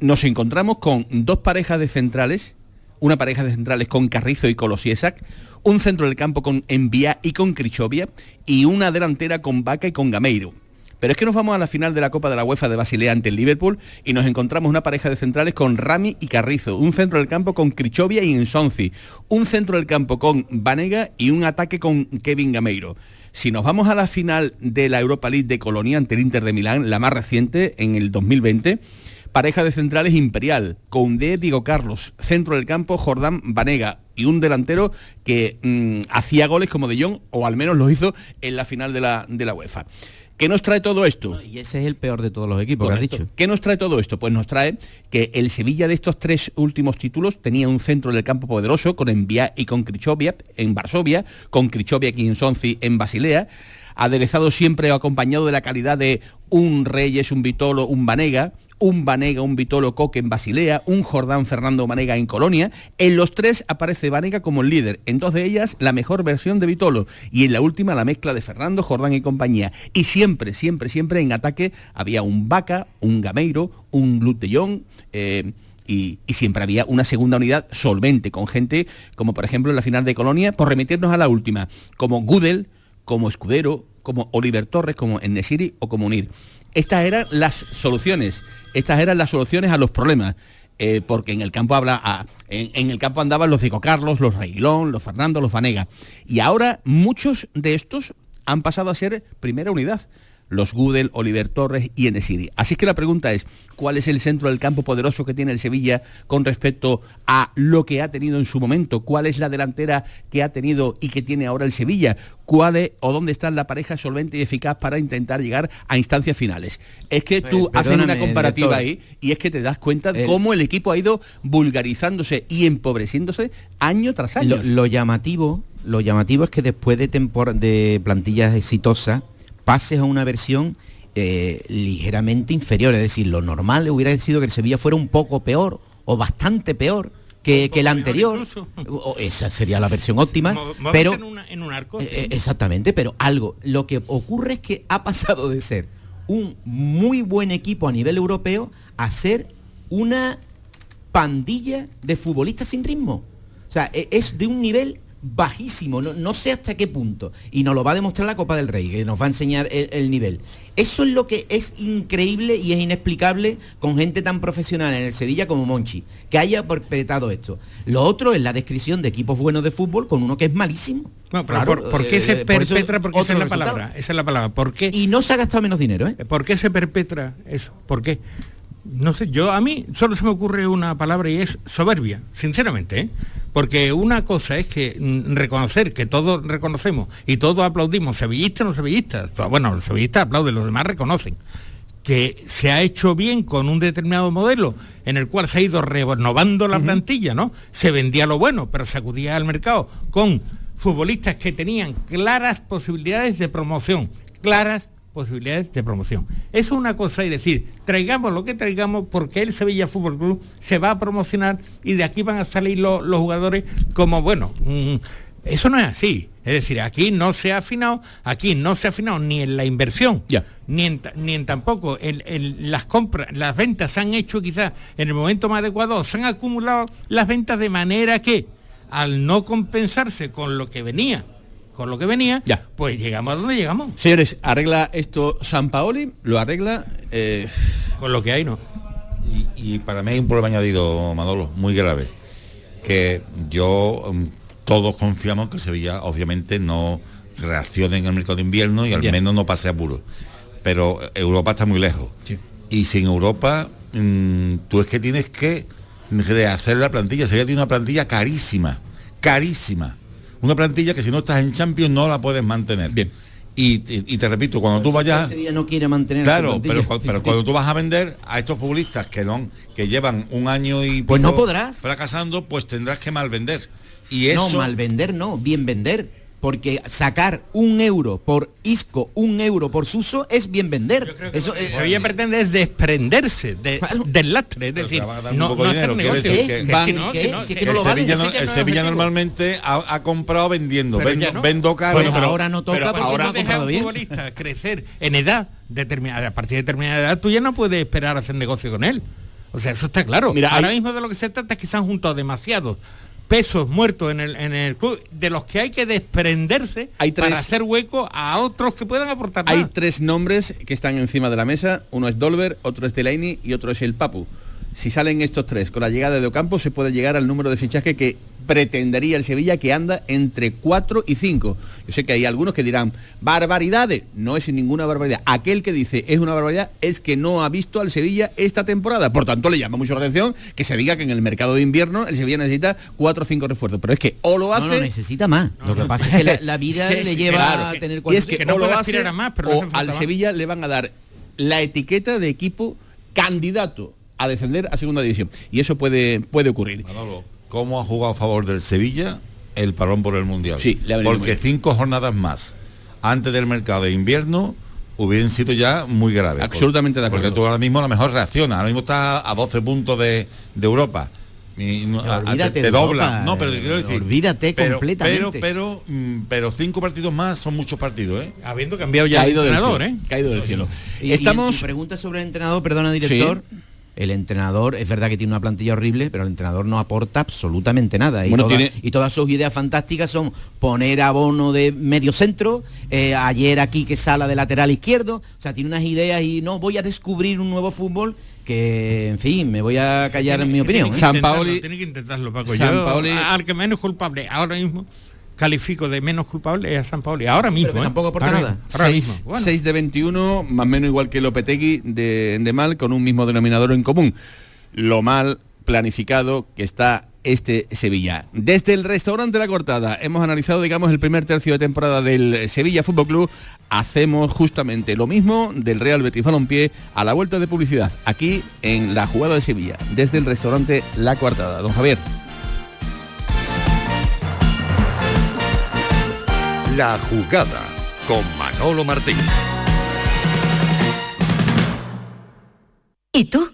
nos encontramos con dos parejas de centrales, una pareja de centrales con Carrizo y Kolosiesak, un centro del campo con Envía y con Krichovia y una delantera con Vaca y con Gameiro. Pero es que nos vamos a la final de la Copa de la UEFA de Basilea ante el Liverpool y nos encontramos una pareja de centrales con Rami y Carrizo, un centro del campo con Krichovia y Insonzi, un centro del campo con Vanega y un ataque con Kevin Gameiro. Si nos vamos a la final de la Europa League de Colonia ante el Inter de Milán, la más reciente, en el 2020, pareja de centrales imperial, Koundé, Diego Carlos, centro del campo, Jordán Vanega y un delantero que mm, hacía goles como De Jong, o al menos lo hizo en la final de la, de la UEFA. ¿Qué nos trae todo esto? Y ese es el peor de todos los equipos que has dicho. ¿Qué nos trae todo esto? Pues nos trae que el Sevilla de estos tres últimos títulos tenía un centro del campo poderoso con Envía y con Krichovia en Varsovia, con Krichovia y Insonzi en Basilea, aderezado siempre o acompañado de la calidad de un Reyes, un Vitolo, un Vanega, un Vanega, un Vitolo Coque en Basilea, un Jordán Fernando Vanega en Colonia. En los tres aparece Vanega como el líder. En dos de ellas la mejor versión de Vitolo y en la última la mezcla de Fernando, Jordán y compañía. Y siempre, siempre, siempre en ataque había un Vaca, un Gameiro, un Jong, eh, y, y siempre había una segunda unidad solvente con gente como por ejemplo en la final de Colonia, por remitirnos a la última, como Gudel, como Escudero, como Oliver Torres, como Enesiri o como Unir. Estas eran las soluciones, estas eran las soluciones a los problemas. eh, porque en el campo habla a- en, en el campo andaban los Diego Carlos, los Reguilón, los Fernando, los Vanega. Y ahora muchos de estos han pasado a ser primera unidad. Los Gudel, Oliver Torres y Enesiri. Así que la pregunta es, ¿cuál es el centro del campo poderoso que tiene el Sevilla con respecto a lo que ha tenido en su momento? ¿Cuál es la delantera que ha tenido y que tiene ahora el Sevilla? ¿Cuál es o dónde está la pareja solvente y eficaz para intentar llegar a instancias finales? Es que tú Pues, haces una comparativa ahí y es que te das cuenta de El- cómo el equipo ha ido vulgarizándose y empobreciéndose año tras año. Lo, lo llamativo, lo llamativo es que después de, de plantillas exitosas pases a una versión eh, ligeramente inferior. Es decir, lo normal hubiera sido que el Sevilla fuera un poco peor o bastante peor que, que el anterior. O esa sería la versión óptima. Pero en, una- en un arco. eh, eh, exactamente, pero algo. Lo que ocurre es que ha pasado de ser un muy buen equipo a nivel europeo a ser una pandilla de futbolistas sin ritmo. O sea, e- es de un nivel bajísimo, no, no sé hasta qué punto. Y nos lo va a demostrar la Copa del Rey, que nos va a enseñar el, el nivel. Eso es lo que es increíble y es inexplicable con gente tan profesional en el Sevilla como Monchi, que haya perpetrado esto. Lo otro es la descripción de equipos buenos de fútbol con uno que es malísimo. No, pero Claro, por, ¿por qué eh, se por eso perpetra? Porque esa es la palabra. Esa es la palabra. ¿Por qué? Y no se ha gastado menos dinero, ¿eh? ¿Por qué se perpetra eso? ¿Por qué? No sé, yo a mí solo se me ocurre una palabra y es soberbia, sinceramente, ¿eh? Porque una cosa es que mm, reconocer que todos reconocemos y todos aplaudimos, sevillistas o no sevillistas, bueno, los sevillistas aplauden, los demás reconocen que se ha hecho bien con un determinado modelo en el cual se ha ido renovando la plantilla, ¿no? Se vendía lo bueno, pero se acudía al mercado con futbolistas que tenían claras posibilidades de promoción, claras posibilidades de promoción. Eso es una cosa y decir, traigamos lo que traigamos porque el Sevilla Fútbol Club se va a promocionar y de aquí van a salir lo- los jugadores como, bueno, mm, eso no es así. Es decir, aquí no se ha afinado, aquí no se ha afinado ni en la inversión, ni, en, ni en tampoco en, en las compras, las ventas se han hecho quizás en el momento más adecuado, se han acumulado las ventas de manera que al no compensarse con lo que venía, con lo que venía, pues llegamos a donde llegamos. Señores, arregla esto San Paoli, lo arregla eh, con lo que hay, ¿no? Y, y para mí hay un problema añadido, Manolo, muy grave, que yo mm, todos confiamos que Sevilla obviamente no reaccione en el mercado de invierno y al Ya. menos no pase apuro. Pero Europa está muy lejos. Y sin Europa, mm, tú es que tienes que rehacer la plantilla. Sevilla tiene una plantilla carísima, carísima. Una plantilla que si no estás en Champions no la puedes mantener. Bien. Y, y- y te repito, cuando tú vayas... Sevilla no quiere mantener Claro, pero, pero cuando tú vas a vender a estos futbolistas que no, que llevan un año y Pues no podrás. fracasando, pues tendrás que mal vender. Y eso No, mal vender no, bien vender. Porque sacar un euro por Isco, un euro por Suso, es bien vender. Eso es- Sevilla pretende es desprenderse de- del lastre, es decir, no, no hacer negocio. Que que que el Sevilla, que que normalmente ha, ha comprado vendiendo, Pero vendo, no. vendo caro. Bueno, pero ahora no toca pero porque ahora no ha deja un bien. futbolista crecer en edad determinada, a partir de determinada edad, tú ya no puedes esperar a hacer negocio con él. O sea, eso está claro. Mira, ahora hay- mismo de lo que se trata es que se han juntado demasiados pesos muertos en el, en el club de los que hay que desprenderse Hay tres- para hacer hueco a otros que puedan aportar más. Hay tres nombres que están encima de la mesa. Uno es Dolber, otro es Delaney y otro es el Papu. Si salen estos tres con la llegada de Ocampo se puede llegar al número de fichaje que pretendería el Sevilla que anda entre 4 y 5. Yo sé que hay algunos que dirán, barbaridades. No es ninguna barbaridad. Aquel que dice es una barbaridad es que no ha visto al Sevilla esta temporada. Por tanto, le llama mucho la atención que se diga que en el mercado de invierno el Sevilla necesita 4 o 5 refuerzos. Pero es que o lo hace... No, no, necesita más. Lo que pasa es que la, la vida le lleva claro. a tener y es que, que no o lo hace, a más, pero o al más. Sevilla le van a dar la etiqueta de equipo candidato a descender a segunda división y eso puede puede ocurrir Manolo, ¿cómo ha jugado a favor del Sevilla el parón por el Mundial? Sí, le Porque cinco jornadas más antes del mercado de invierno hubieran sido ya muy graves. Absolutamente de acuerdo. Porque tú ahora mismo a lo mejor reaccionas, ahora mismo estás a 12 puntos de, de Europa. Y no- a- te, te dobla. Europa, No, pero te eh, quiero decir. olvídate pero, completamente. Pero, pero, mm, pero cinco partidos más son muchos partidos, ¿eh? Habiendo cambiado ya caído el del entrenador, cielo, ¿eh? caído del cielo Y- y- estamos y pregunta sobre el entrenador, perdona director. El entrenador, es verdad que tiene una plantilla horrible, pero el entrenador no aporta absolutamente nada. Y, Bueno, todas, tiene- y todas sus ideas fantásticas son poner a Bono de medio centro, eh, ayer aquí que sala de lateral izquierdo, o sea, tiene unas ideas y no, voy a descubrir un nuevo fútbol que, en fin, me voy a callar en mi opinión. ¿eh? San Paoli- Tiene que intentarlo, Paco. San Yo, Paoli- al que menos culpable ahora mismo califico de menos culpable es a San Paoli. Ahora mismo. ¿eh? tampoco aporta Ahora nada. mismo, ahora 6, mismo. Bueno. de 21 más o menos igual que Lopetegui de, de mal con un mismo denominador en común lo mal planificado que está este Sevilla. Desde el restaurante La Cortada hemos analizado, digamos, el primer tercio de temporada del Sevilla Fútbol Club. Hacemos justamente lo mismo del Real Betis Balompié a la vuelta de publicidad, aquí en la jugada de Sevilla, desde el restaurante La Coartada. Don Javier. La jugada con Manolo Martín. ¿Y tú?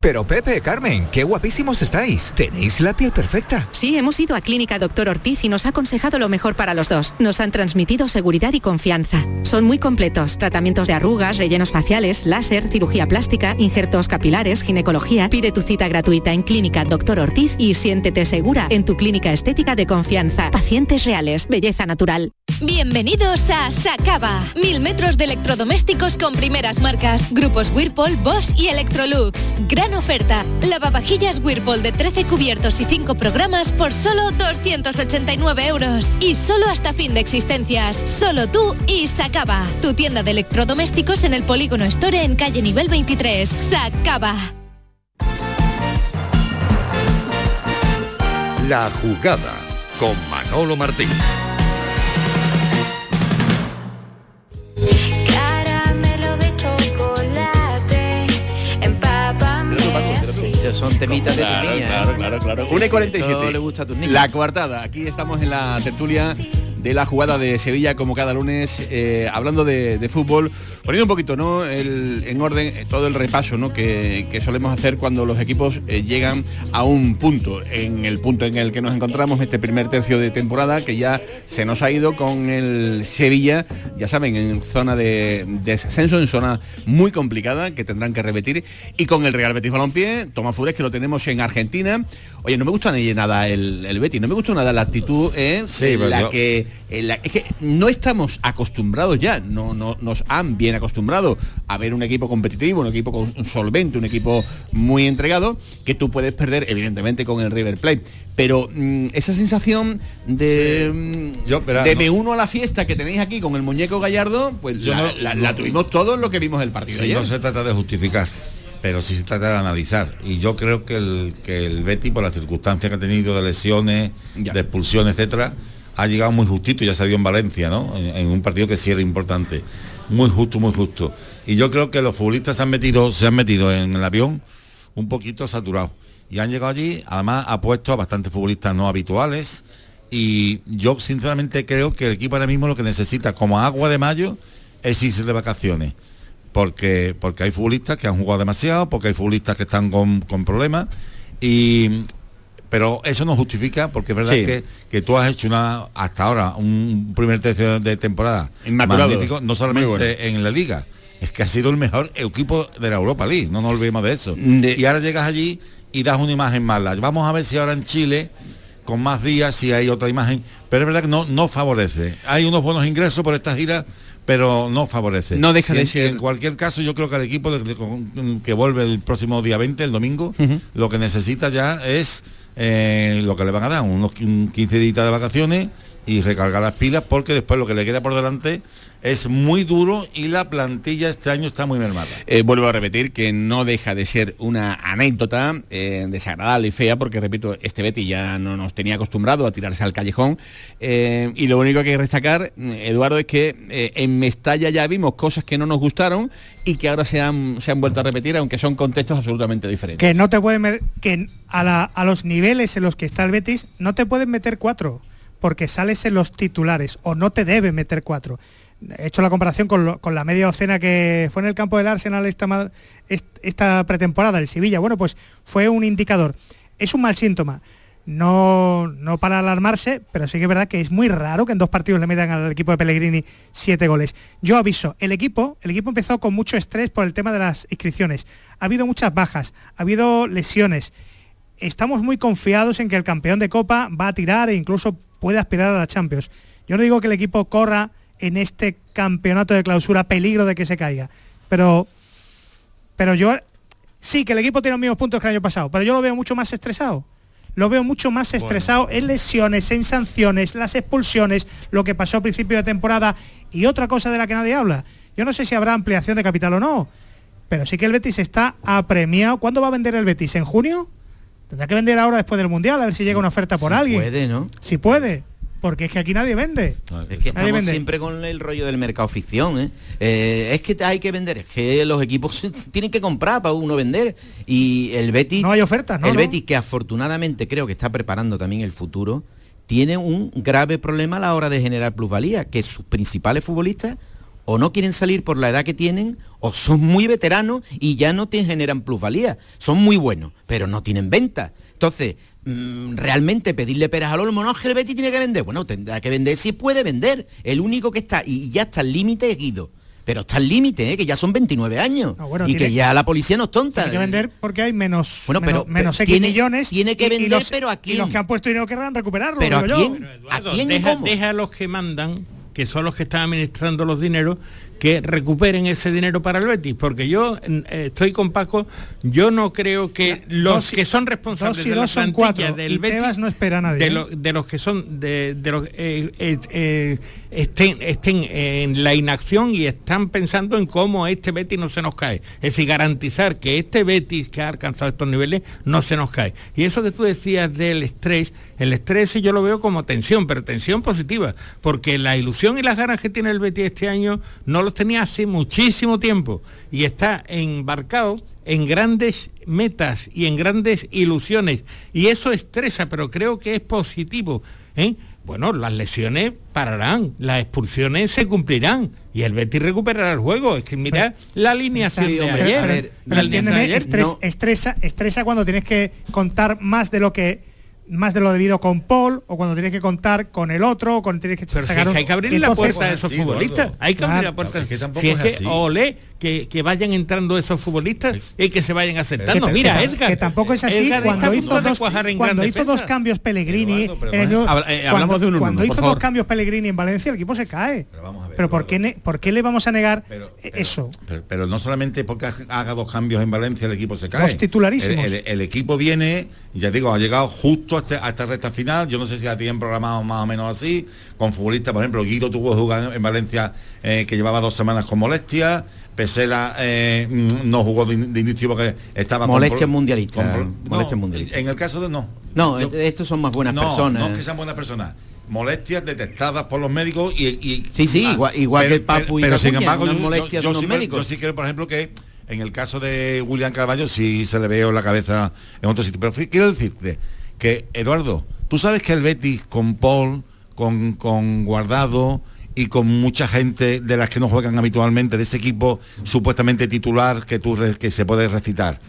Pero Pepe, Carmen, qué guapísimos estáis. Tenéis la piel perfecta. Sí, hemos ido a Clínica Doctor Ortiz y nos ha aconsejado lo mejor para los dos. Nos han transmitido seguridad y confianza. Son muy completos. Tratamientos de arrugas, rellenos faciales, láser, cirugía plástica, injertos capilares, ginecología. Pide tu cita gratuita en Clínica Doctor Ortiz y siéntete segura en tu clínica estética de confianza. Pacientes reales, belleza natural. Bienvenidos a Sacaba. Mil metros de electrodomésticos con primeras marcas. Grupos Whirlpool, Bosch y Electrolux. Gran oferta. Lavavajillas Whirlpool de 13 cubiertos y 5 programas por solo 289 euros. Y solo hasta fin de existencias. Solo tú y Sacaba. Tu tienda de electrodomésticos en el Polígono Store en calle nivel 23. Sacaba. La jugada con Manolo Martín. Temitas de Claro, tu niña. claro, claro, claro. Sí, 1 y sí, 47. esto le gusta a tus niños. La coartada. Aquí estamos en la tertulia de la jugada de Sevilla, como cada lunes, eh, hablando de, de fútbol, poniendo un poquito ¿no? El- en orden eh, todo el repaso ¿no? que, que solemos hacer cuando los equipos eh, llegan a un punto, en el punto en el que nos encontramos este primer tercio de temporada, que ya se nos ha ido con el Sevilla, ya saben, en zona de descenso, en zona muy complicada, que tendrán que repetir, y con el Real Betis Balompié, Tomás Fures, que lo tenemos en Argentina. Oye, no me gusta ni nada el, el Betis, no me gusta nada la actitud ¿eh? Sí, en la yo- que es que no estamos acostumbrados ya, no, no nos han bien acostumbrado a ver un equipo competitivo, un equipo con- solvente, un equipo muy entregado, que tú puedes perder evidentemente con el River Plate. Pero mm, esa sensación de, mm, verá, de no- me uno a la fiesta que tenéis aquí con el muñeco Gallardo, pues Yo la, no- la- no- la tuvimos todos lo que vimos el partido Sí, ayer. no se trata de justificar, pero sí se trata de analizar. Y yo creo que el, que el Betty, por las circunstancias que ha tenido de lesiones, de expulsiones, etcétera, ha llegado muy justito, ya se dio en Valencia, ¿no? En, un partido que sí era importante. Muy justo, muy justo. Y yo creo que los futbolistas se han metido, se han metido en el avión un poquito saturados. Y han llegado allí, además ha puesto a bastantes futbolistas no habituales. Y yo sinceramente creo que el equipo ahora mismo lo que necesita, como agua de mayo, es irse de vacaciones porque porque hay futbolistas que han jugado demasiado, porque hay futbolistas que están con, con problemas y pero eso no justifica porque es verdad Sí. que, que tú has hecho una hasta ahora un primer tercio de temporada Inmaculado. magnífico, no solamente bueno. en la liga, es que ha sido el mejor equipo de la Europa League, no nos olvidemos de eso. Y ahora llegas allí y das una imagen mala. Vamos a ver si ahora en Chile con más días si hay otra imagen, pero es verdad que no, no favorece. Hay unos buenos ingresos por esta gira, pero no favorece. No deja de en- ser- En cualquier caso, yo creo que el equipo de- de- con- que vuelve el próximo día 20, el domingo, lo que necesita ya es eh, lo que le van a dar, unos quin- 15 días de vacaciones y recargar las pilas, porque después lo que le queda por delante es muy duro y la plantilla este año está muy mermada. Eh, vuelvo a repetir que no deja de ser una anécdota eh, desagradable y fea, porque repito, este Betty ya no nos tenía acostumbrado a tirarse al callejón. eh, y lo único que hay que destacar, mm, Eduardo, es que eh, en Mestalla ya vimos cosas que no nos gustaron y que ahora se han, se han vuelto a repetir, aunque son contextos absolutamente diferentes. Que no te pueden meter, que a, la- a los niveles en los que está el Betis no te pueden meter cuatro, porque sales en los titulares, o no te deben meter cuatro. He hecho la comparación con, con la media docena que fue en el campo del Arsenal esta, esta pretemporada, el Sevilla. Bueno, pues fue un indicador. Es un mal síntoma. No, no para alarmarse, pero sí que es verdad que es muy raro que en dos partidos le metan al equipo de Pellegrini siete goles. Yo aviso, el equipo, el equipo empezó con mucho estrés por el tema de las inscripciones. Ha habido muchas bajas, ha habido lesiones. Estamos muy confiados en que el campeón de Copa va a tirar e incluso puede aspirar a la Champions. Yo no digo que el equipo corra en este campeonato de clausura peligro de que se caiga, pero, pero yo sí que el equipo tiene los mismos puntos que el año pasado, pero yo lo veo mucho más estresado. Lo veo mucho más estresado en lesiones, en sanciones, las expulsiones, lo que pasó a principio de temporada y otra cosa de la que nadie habla. Yo no sé si habrá ampliación de capital o no, pero sí que el Betis está apremiado. ¿Cuándo va a vender el Betis? ¿En junio? Tendrá que vender ahora después del Mundial, a ver si llega una oferta por si alguien. puede, ¿no? Si puede, porque es que aquí nadie vende. Es que Nadie estamos vende. siempre con el rollo del mercado ficción, ¿eh? Eh, es que hay que vender, es que los equipos tienen que comprar para uno vender. Y el Betis... No hay ofertas, ¿no? El ¿no? Betis, que afortunadamente creo que está preparando también el futuro, tiene un grave problema a la hora de generar plusvalía, que sus principales futbolistas o no quieren salir por la edad que tienen, o son muy veteranos y ya no te generan plusvalía. Son muy buenos, pero no tienen venta. Entonces, realmente pedirle peras al olmo, no, es que el Betis tiene que vender. Bueno, tendrá que vender si puede vender. El único que está, y ya está al límite es Guido. Pero está al límite, ¿eh? que ya son 29 años. bueno, y tiene- que ya la policía no es tonta. Tiene que vender porque hay menos, Bueno, pero- menos, menos pero X tiene- millones. tiene que y- y vender, los- pero ¿a Y quién? los que han puesto dinero querrán recuperarlo. Pero digo ¿a yo. quién? Eduardo, ¿A quién deja, deja a los que mandan, que son los que están administrando los dineros, que recuperen ese dinero para el Betis, porque yo eh, estoy con Paco, yo no creo que los dos que son responsables de la son cuatro, del y Betis, Tebas no espera a nadie, de, ¿eh? lo- de los que son de, de los eh, eh, estén estén en la inacción y están pensando en cómo este Betis no se nos cae, es decir, garantizar que este Betis que ha alcanzado estos niveles no se nos cae. Y eso que tú decías del estrés, el estrés yo lo veo como tensión, pero tensión positiva, porque la ilusión y las ganas que tiene el Betis este año no los tenía hace muchísimo tiempo y está embarcado en grandes metas y en grandes ilusiones y eso estresa, pero creo que es positivo. ¿eh? Bueno, las lesiones pararán, las expulsiones se cumplirán y el Betis recuperará el juego. Es que mira la alineación Sí, de hombre, ayer. a ver, la Pero alineación de entiéndeme, ayer. estres- No, estresa, estresa cuando tienes que contar más de lo que más de lo debido con Paul o cuando tienes que contar con el otro o cuando tienes que Pero si es que hay que abrir la puerta a esos futbolistas. Hay que abrir la puerta. Si es que ole, que, que vayan entrando esos futbolistas y que se vayan aceptando. que, Mira, que- Edgar. que tampoco es así Edgar cuando hizo dos cuando hizo cambios Pellegrini el Habla- eh, hablamos cuando, de un uno, cuando hizo favor. dos cambios Pellegrini en Valencia el equipo se cae pero, ¿por, qué ne- por qué le vamos a negar eso Pero, pero no solamente porque ha- haga dos cambios en Valencia el equipo se cae. Dos titularísimos. El, el- el equipo viene, ya digo, ha llegado justo a, este- a esta recta final. Yo no sé si la tienen programado más o menos así. Con futbolistas, por ejemplo, Guido tuvo que jugar en Valencia eh, que llevaba dos semanas con molestia. Pesela eh, mm, no jugó de, in- de inicio porque estaba con Molestias mundialistas, con pro- molestias mundialistas. En el caso de no. No, Yo- estos son más buenas no, personas. No es que sean buenas personas. Molestias detectadas por los médicos y... y- Sí, sí, Ah, igual- igual que el Papu y Pero sin embargo, yo, yo- molestias yo de unos sí, creo- médicos. yo sí creo, por ejemplo, que en el caso de William Carballo sí se le veo la cabeza en otro sitio. Pero quiero decirte que, Eduardo, tú sabes que el Betis con Paul, con, con Guardado y con mucha gente de las que no juegan habitualmente, de ese equipo supuestamente titular que, tú, que se puede recitar.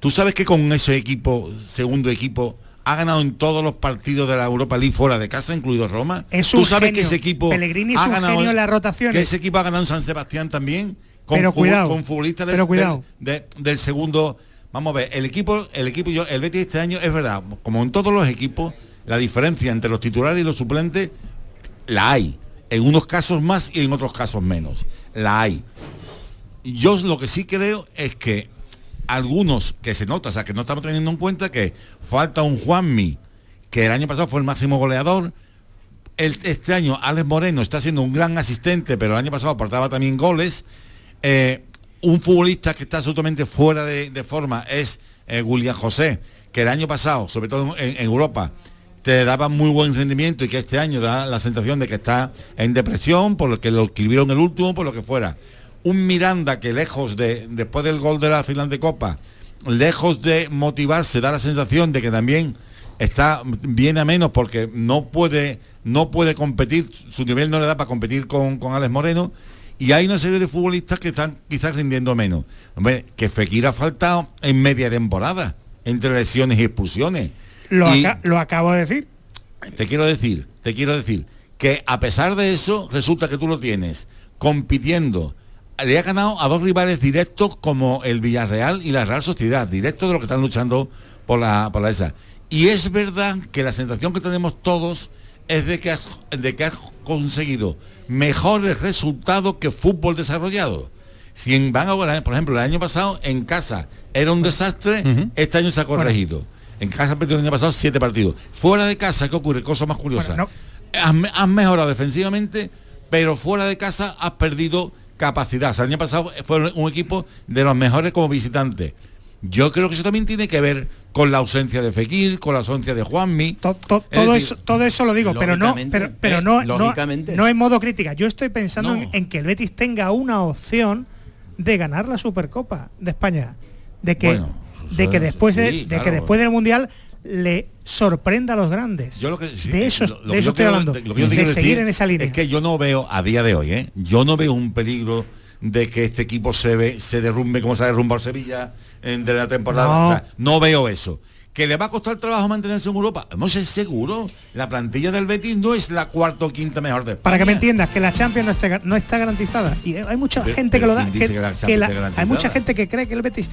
Tú sabes que con ese equipo, segundo equipo, ha ganado en todos los partidos de la Europa League fuera de casa, incluido Roma. Es Tú sabes genio. que ese equipo Pellegrini ha ganado en las rotaciones. Que ese equipo ha ganado en San Sebastián también. Con Pero cuidado, con futbolistas del- pero cuidado. del- de- del segundo. Vamos a ver, el equipo, el equipo, yo, el Betis este año es verdad, como en todos los equipos, la diferencia entre los titulares y los suplentes la hay. En unos casos más y en otros casos menos. La hay. Yo lo que sí creo es que algunos que se nota, o sea, que no estamos teniendo en cuenta que falta un Juanmi, que el año pasado fue el máximo goleador. Este año Alex Moreno está siendo un gran asistente, pero el año pasado aportaba también goles. Eh, un futbolista que está absolutamente fuera de, forma es eh, William José, que el año pasado, sobre todo en Europa, te daba muy buen rendimiento y que este año da la sensación de que está en depresión, por lo que lo escribieron el último, por lo que fuera. Un Miranda que lejos de, después del gol de la final de Copa, lejos de motivarse, da la sensación de que también está bien a menos porque no puede, no puede competir, su nivel no le da para competir con, con Alex Moreno. Y hay una serie de futbolistas que están quizás rindiendo menos. Que Fekir ha faltado en media temporada, entre lesiones y expulsiones. Lo, acabo de decir te quiero decir, te quiero decir que a pesar de eso, resulta que tú lo tienes compitiendo. Le ha ganado a dos rivales directos como el Villarreal y la Real Sociedad, directos de los que están luchando por la, por la esa. Y es verdad que la sensación que tenemos todos es de que has, de que has conseguido mejores resultados que fútbol desarrollado. Si en, van por ejemplo, el año pasado en casa era un desastre, este año se ha corregido. En casa perdió el año pasado siete partidos. Fuera de casa, ¿qué ocurre? Cosa más curiosa. has, me- has mejorado defensivamente, pero fuera de casa has perdido capacidad. O sea, el año pasado fue un equipo de los mejores como visitante. Yo creo que eso también tiene que ver con la ausencia de Fekir, con la ausencia de Juanmi. Es todo decir, eso todo eso lo digo pero no Lógicamente, pero, pero eh, no, no lógicamente. no en modo crítica yo estoy pensando No. en, en que el Betis tenga una opción de ganar la Supercopa de España de que Bueno, de que después de, sí, de claro. que después del mundial le sorprenda a los grandes. Yo lo que, sí, de eso, lo- de eso estoy quiero- hablando. de- lo que yo de seguir en esa línea. Es que yo no veo a día de hoy, ¿eh? yo no veo un peligro de que este equipo se ve, se derrumbe como se ha derrumbado Sevilla en de la temporada. No. O sea, no veo eso. ¿Que le va a costar trabajo mantenerse en Europa? No sé, seguro. La plantilla del Betis no es la cuarta o quinta mejor de Para que me entiendas, que la Champions no, esté- no está garantizada. Y hay mucha Pero- gente que lo da. ¿quién que- dice que la que Champions la- esté hay mucha gente que cree que el Betis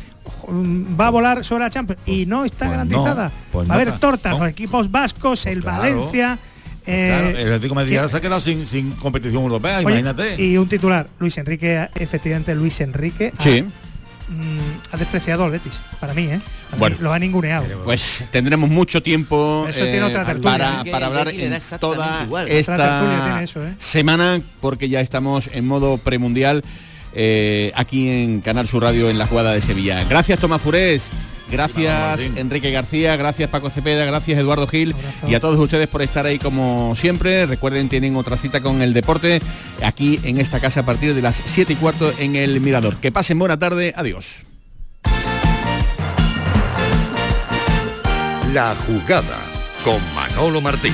mm, va a volar sobre la Champions y no está pues no, garantizada. pues va a no haber está- tortas, no. los equipos vascos, el claro. Valencia. eh, Claro, el Atlético Madrid se ha quedado sin, sin competición europea, Oye, imagínate. Y un titular, Luis Enrique, efectivamente Luis Enrique ha, Sí. Mm, ha despreciado al Betis, para mí, ¿eh? Para mí, Bueno. lo ha ninguneado. Pues tendremos mucho tiempo Eso tiene otra tertulia. para, para hablar en toda igual. Esta tiene eso, ¿eh? semana, porque ya estamos en modo premundial eh, aquí en Canal Sur Radio en la jugada de Sevilla. Gracias Tomás Furés. Gracias Enrique García, gracias Paco Cepeda, gracias Eduardo Gil y a todos ustedes por estar ahí como siempre. Recuerden, tienen otra cita con el deporte aquí en esta casa a partir de las 7 y cuarto en el Mirador. Que pasen buena tarde, adiós. La jugada con Manolo Martín.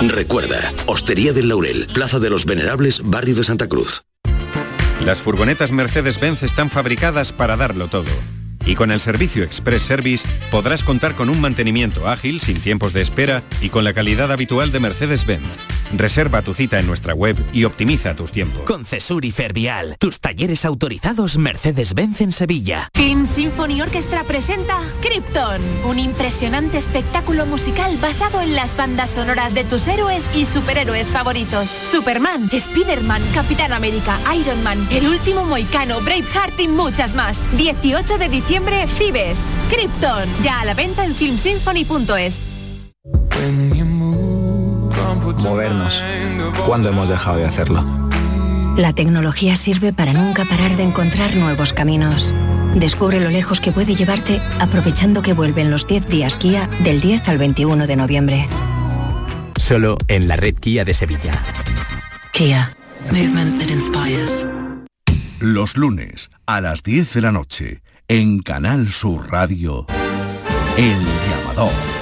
Recuerda, Hostería del Laurel, Plaza de los Venerables, Barrio de Santa Cruz. Las furgonetas Mercedes-Benz están fabricadas para darlo todo. Y con el servicio Express Service podrás contar con un mantenimiento ágil, sin tiempos de espera y con la calidad habitual de Mercedes-Benz. Reserva tu cita en nuestra web y optimiza tus tiempos. Con Cesur y Fervial, tus talleres autorizados Mercedes-Benz en Sevilla. Film Symphony Orchestra presenta Krypton, un impresionante espectáculo musical basado en las bandas sonoras de tus héroes y superhéroes favoritos. Superman, Spider-Man, Capitán América, Iron Man, El Último Moicano, Braveheart y muchas más. 18 de diciembre, Fibes. Krypton, ya a la venta en filmsymphony.es. Movernos. ¿Cuándo hemos dejado de hacerlo? La tecnología sirve para nunca parar de encontrar nuevos caminos. Descubre lo lejos que puede llevarte aprovechando que vuelven los 10 días Kia del 10 al 21 de noviembre. Solo en la red Kia de Sevilla. Kia. Movement that inspires. Los lunes a las 10 de la noche en Canal Sur Radio. El llamador.